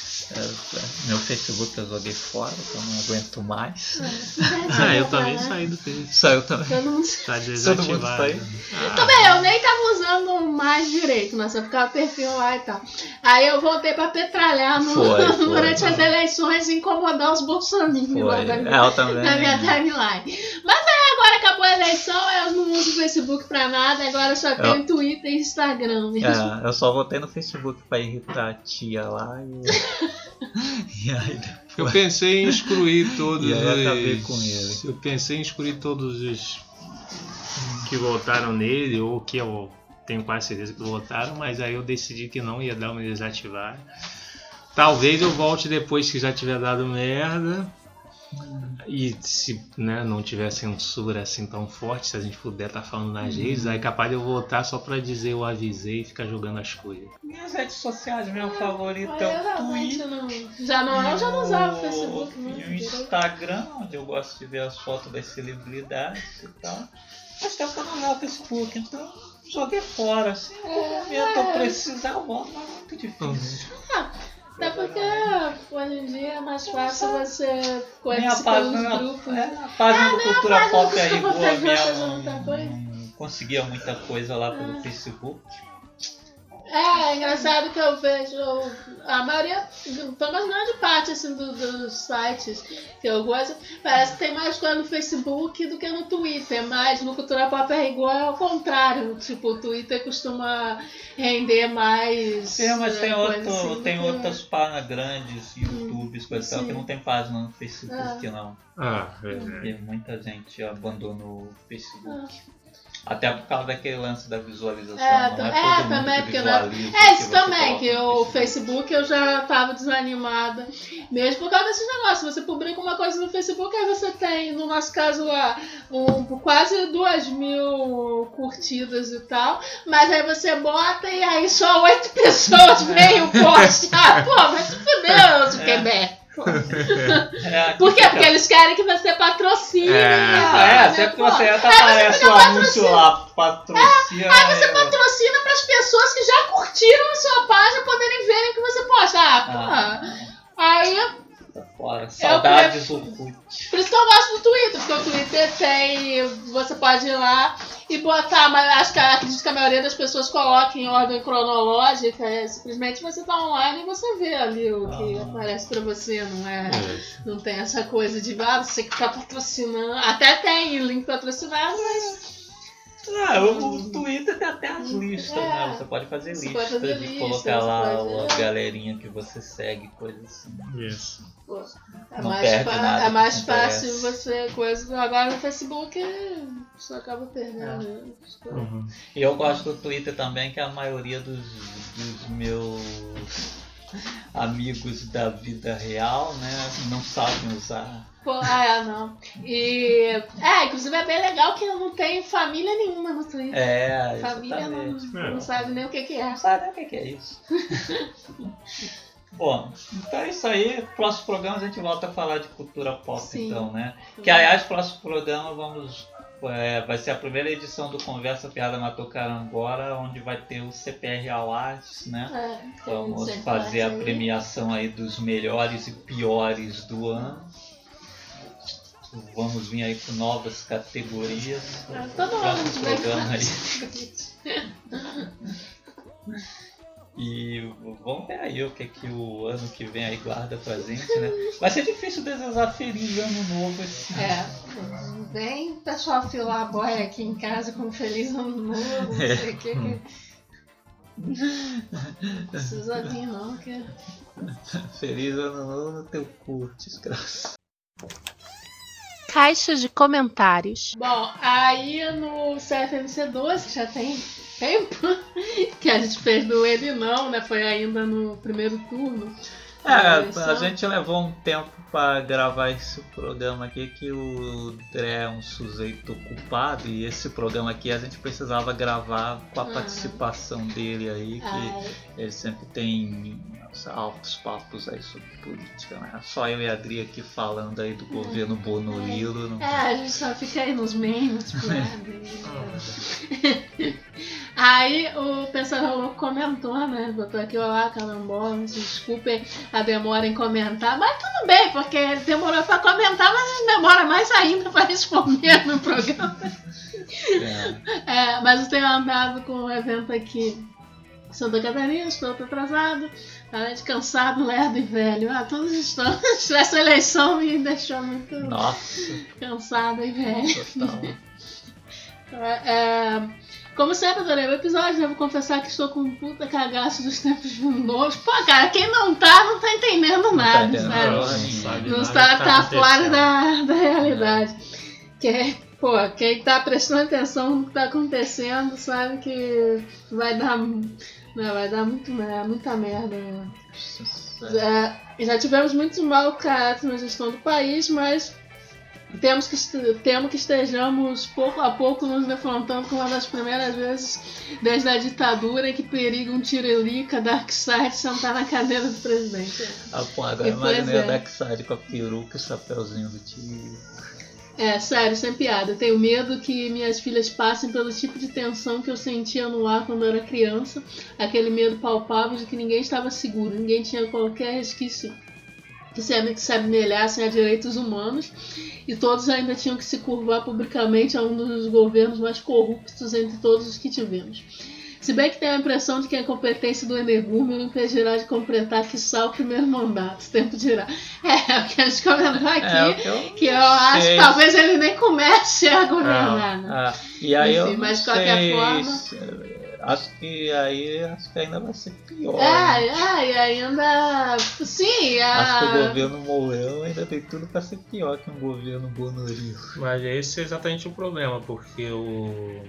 meu Facebook eu joguei fora, que eu não aguento mais. Ah, eu também saí do Facebook. Saiu também. Todo mundo... Tá Todo mundo desativado. saiu? Ah, Também, eu nem tava usando mais direito, né? Só ficava perfil lá e tal. Aí eu voltei pra petralhar no- Foi, foi. durante as eleições e incomodar os bolsoninhos Foi. lá da É, minha, eu também. na minha timeline. Mas aí agora acabou a eleição, eu não uso o Facebook pra nada, agora eu só tenho Twitter e Instagram. mesmo. É, eu só voltei no Facebook pra irritar a tia lá e. e aí Eu depois. pensei em excluir todos E aí eu os. acabei com ele. Eu pensei em excluir todos os que votaram nele, ou que eu tenho quase certeza que votaram, mas aí eu decidi que não ia dar uma desativada. Talvez eu volte depois que já tiver dado merda. E se né, não tiver censura assim tão forte, se a gente puder estar falando nas redes, aí é capaz de eu voltar só pra dizer eu avisei e ficar jogando as coisas. Minhas redes sociais, minha favorita Eu é o Twitter. não. Já não, eu já não usava o Facebook, E o? Instagram, onde eu gosto de ver as fotos das celebridades e tal. Mas tempo eu não usava o Facebook, então joguei fora. Assim, no momento eu precisava, mas é muito difícil. Até porque hoje em dia é mais fácil você conhecer página, pelos grupos. é, a página do Cultura página Pop aí boa mesmo. não. Não conseguia muita coisa lá pelo Facebook. É, é engraçado que eu vejo a maioria, pelo menos grande parte assim, do- dos sites que eu gosto, parece que tem mais coisa no Facebook do que no Twitter, mas no Cultura Pop é igual ao contrário. Tipo, o Twitter costuma render mais. Sim, mas é, tem, coisa outro, assim tem que- outras páginas grandes, YouTubes, coisa tal, Sim. que não tem página no Facebook, É. não. Ah, verdade. E muita gente abandonou o Facebook. Ah. Até por causa daquele lance da visualização. É, não é, é, todo mundo também, que porque não- É, isso também, que o Facebook eu já tava desanimada. Mesmo por causa desses negócios. Você publica uma coisa no Facebook, aí você tem, no nosso caso lá, um, quase duas mil curtidas e tal. Mas aí você bota e aí só oito pessoas veem o post. Ah, pô, mas fudeu, Zuckerberg. Pô. É, Por quê? fica- Porque eles querem que você patrocine. É. Ah, é, né? sempre que você entra, aparece o anúncio lá, patrocina. Aí você eu- patrocina para as pessoas que já curtiram a sua página poderem verem o que você posta. Ah, pô. Ah, Aí, tá fora. Saudades do Orkut. por isso que eu gosto do Twitter, porque o Twitter tem. Você pode ir lá e botar, mas acho que acredito que a maioria das pessoas coloca em ordem cronológica. É, simplesmente você tá online e você vê ali o que Ah. aparece pra você, não é? É. Não tem essa coisa de ah, você que tá patrocinando. Até tem link patrocinado, mas. Ah, o, o Twitter tem até as listas, É. né? Você pode fazer Você listas pode fazer e listas, colocar lá pode- a galerinha que você segue, coisa assim. Isso. Pô, é Não mais, perde fa- nada é mais fácil você coisa. Agora no Facebook você acaba perdendo. Uhum. E eu gosto do Twitter também, que a maioria dos, dos meus amigos da vida real, né, não sabem usar. Ah, é, não. E. É, inclusive é bem legal que eu não tenho família nenhuma no Twitter. É, família não. É. não sabe nem o que, que é. Não sabe nem o que que é isso. Bom, então é isso aí. Próximo programa a gente volta a falar de cultura pop, Sim. então, né? Que aliás, próximo programa vamos. é, vai ser a primeira edição do Conversa Piada Matou Carambora, onde vai ter o CPR Awards, né? É, Vamos fazer a premiação aí dos melhores e piores do ano. Vamos vir aí com novas categorias. É, todo ano programa aí. E vamos ver aí o que, que o ano que vem aí guarda pra gente, né? Vai ser difícil desejar feliz ano novo esse ano. É, vem pessoal filar a boia aqui em casa com feliz ano novo, não sei o que. que... Não precisa vir não, que. Feliz ano novo no teu cu, desgraça. Caixa de comentários. Bom, aí no CFMC 12 já tem tempo que a gente fez do Ele Não, né? Foi ainda no primeiro turno. É, a gente levou um tempo pra gravar esse programa aqui que o Dré é um sujeito ocupado e esse programa aqui a gente precisava gravar com a Ah. participação dele aí, que Ai, ele sempre tem altos papos aí sobre política, né? Só eu e a Adri aqui falando aí do governo Bonolilo. Não... é, a gente só fica aí nos memes, tipo, né? Aí o Louco comentou, né? Botou aqui, olá, carambola, desculpem a demora em comentar, mas tudo bem, porque ele demorou pra comentar, mas ele demora mais ainda pra responder no programa. É. É, mas eu tenho andado com um evento aqui em Santa Catarina, estou atrasado, além de cansado, lerdo e velho. Ah, todos estamos. Essa eleição me deixou muito Nossa, cansado e velho. total. É, é, como sempre, adorei o episódio. Devo confessar que estou com um puta cagaço dos tempos vindouros. Pô, cara, quem não tá, não tá entendendo nada, entendendo sabe? nada. sabe Não está, que tá fora da, da realidade. Que, pô, quem tá prestando atenção no que tá acontecendo sabe que vai dar, né, vai dar muito, muita merda. Já, já tivemos muito mau caráter na gestão do país, mas temos que, temos que estejamos pouco a pouco nos defrontando com uma das primeiras vezes desde a ditadura em que periga um tirelica Darkseid sentar na cadeira do presidente. Ah, pô, agora imagina é. a Darkseid com a peruca e o chapéuzinho do tio. É, sério, sem piada. Eu tenho medo que minhas filhas passem pelo tipo de tensão que eu sentia no ar quando era criança. Aquele medo palpável de que ninguém estava seguro, ninguém tinha qualquer resquício que se amelhassem a direitos humanos e todos ainda tinham que se curvar publicamente a um dos governos mais corruptos entre todos os que tivemos. Se bem que tenho a impressão de que a incompetência do Energúmeno o impedirá de completar, quiçá, o primeiro mandato. Tempo dirá. É, o que a gente comentou aqui É, que eu que eu acho que talvez ele nem comece a governar. né? Ah, e aí eu Enfim, não mas de qualquer sei forma- se- Acho que aí acho que ainda vai ser pior. É, é, e ainda. Sim, Acho que o a. governo Mourão ainda tem tudo pra ser pior que um governo Bonoril. Mas esse é exatamente o problema, porque o.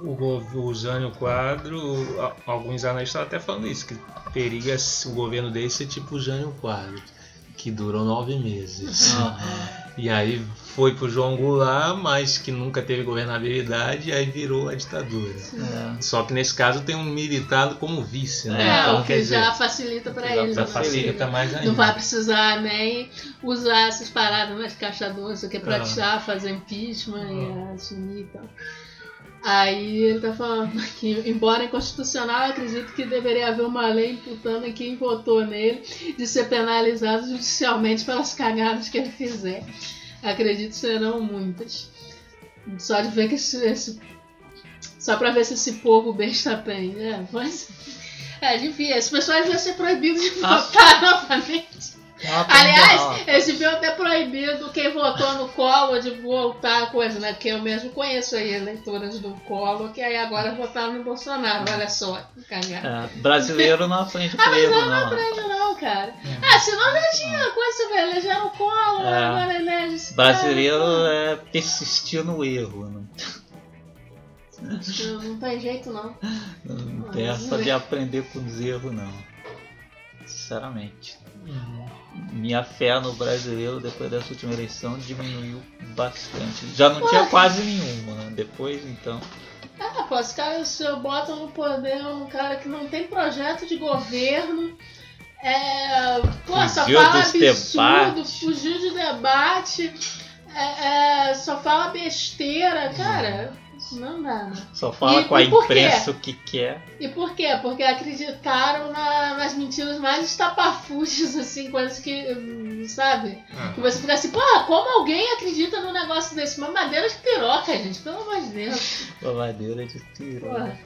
O, gov- o Jânio Quadro, alguns analistas estavam até falando isso, que periga o governo dele ser tipo o Jânio Quadro, que durou nove meses. E aí foi pro João Goulart, mas que nunca teve governabilidade, e aí virou a ditadura. É. Só que nesse caso tem um militar como vice, né? É, então o quer que dizer, já facilita pra já eles. já né? facilita mais ainda. Não vai precisar nem usar essas paradas mais caixadoras, isso aqui é pra Ah. tirar, fazer impeachment e assumir e tal. Aí ele tá falando que, embora inconstitucional, eu acredito que deveria haver uma lei imputando a quem votou nele de ser penalizado judicialmente pelas cagadas que ele fizer. Acredito que serão muitas. Só de ver que esse, esse- Só pra ver se esse povo besta tem. É, pois. É, devia. As pessoas deviam ser proibidas de Ah. votar novamente. Não, Aliás, não. eles deviam ter proibido quem votou no Collor de voltar a coisa, né? Porque eu mesmo conheço aí eleitoras do Collor que aí agora votaram no Bolsonaro. Olha só, cagada. É, brasileiro não aprende com Ah, ela não não. aprende não, cara. Ah, senão já tinha coisa, vê, elegeram o Collor, É. agora elege Brasileiro cara. é persistir no erro. Não, Não, não tem jeito não. não tem essa de aprender com os erros, não. Sinceramente. Minha fé no brasileiro depois dessa última eleição diminuiu bastante. Já não tinha quase nenhuma. né? Depois, então. Ah, pô, os caras botam no poder um cara que não tem projeto de governo. É, pô, só fala absurdo, debates. fugiu de debate, é, é, só fala besteira, cara. Não dá. né? Só fala E- com a imprensa o que quer. E por quê? Porque acreditaram na- nas mentiras mais estapafúrdias, assim, coisas que, hum, sabe? Ah. Que você fica assim, pô, como alguém acredita num negócio desse? Uma madeira de piroca, gente, pelo amor de Deus. Mamadeira de tiro. Porra,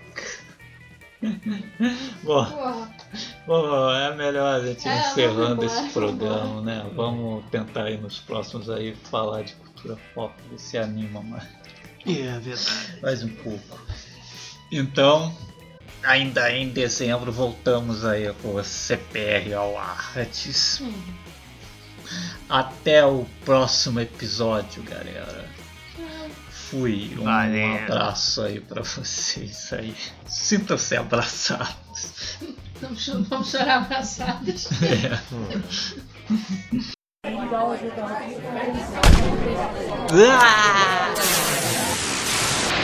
Bom, porra. bom, é melhor a gente ir É, encerrando esse programa, né? Vamos tentar aí nos próximos aí falar de cultura pop, ver se anima mais. É verdade. mais um pouco. Então, ainda em dezembro, voltamos aí com o CPR ao Artes. Hum. Até o próximo episódio, galera. Fui. Um Valeu. abraço aí pra vocês aí. Sintam-se abraçados. Vamos, cho- vamos chorar abraçados. Ah!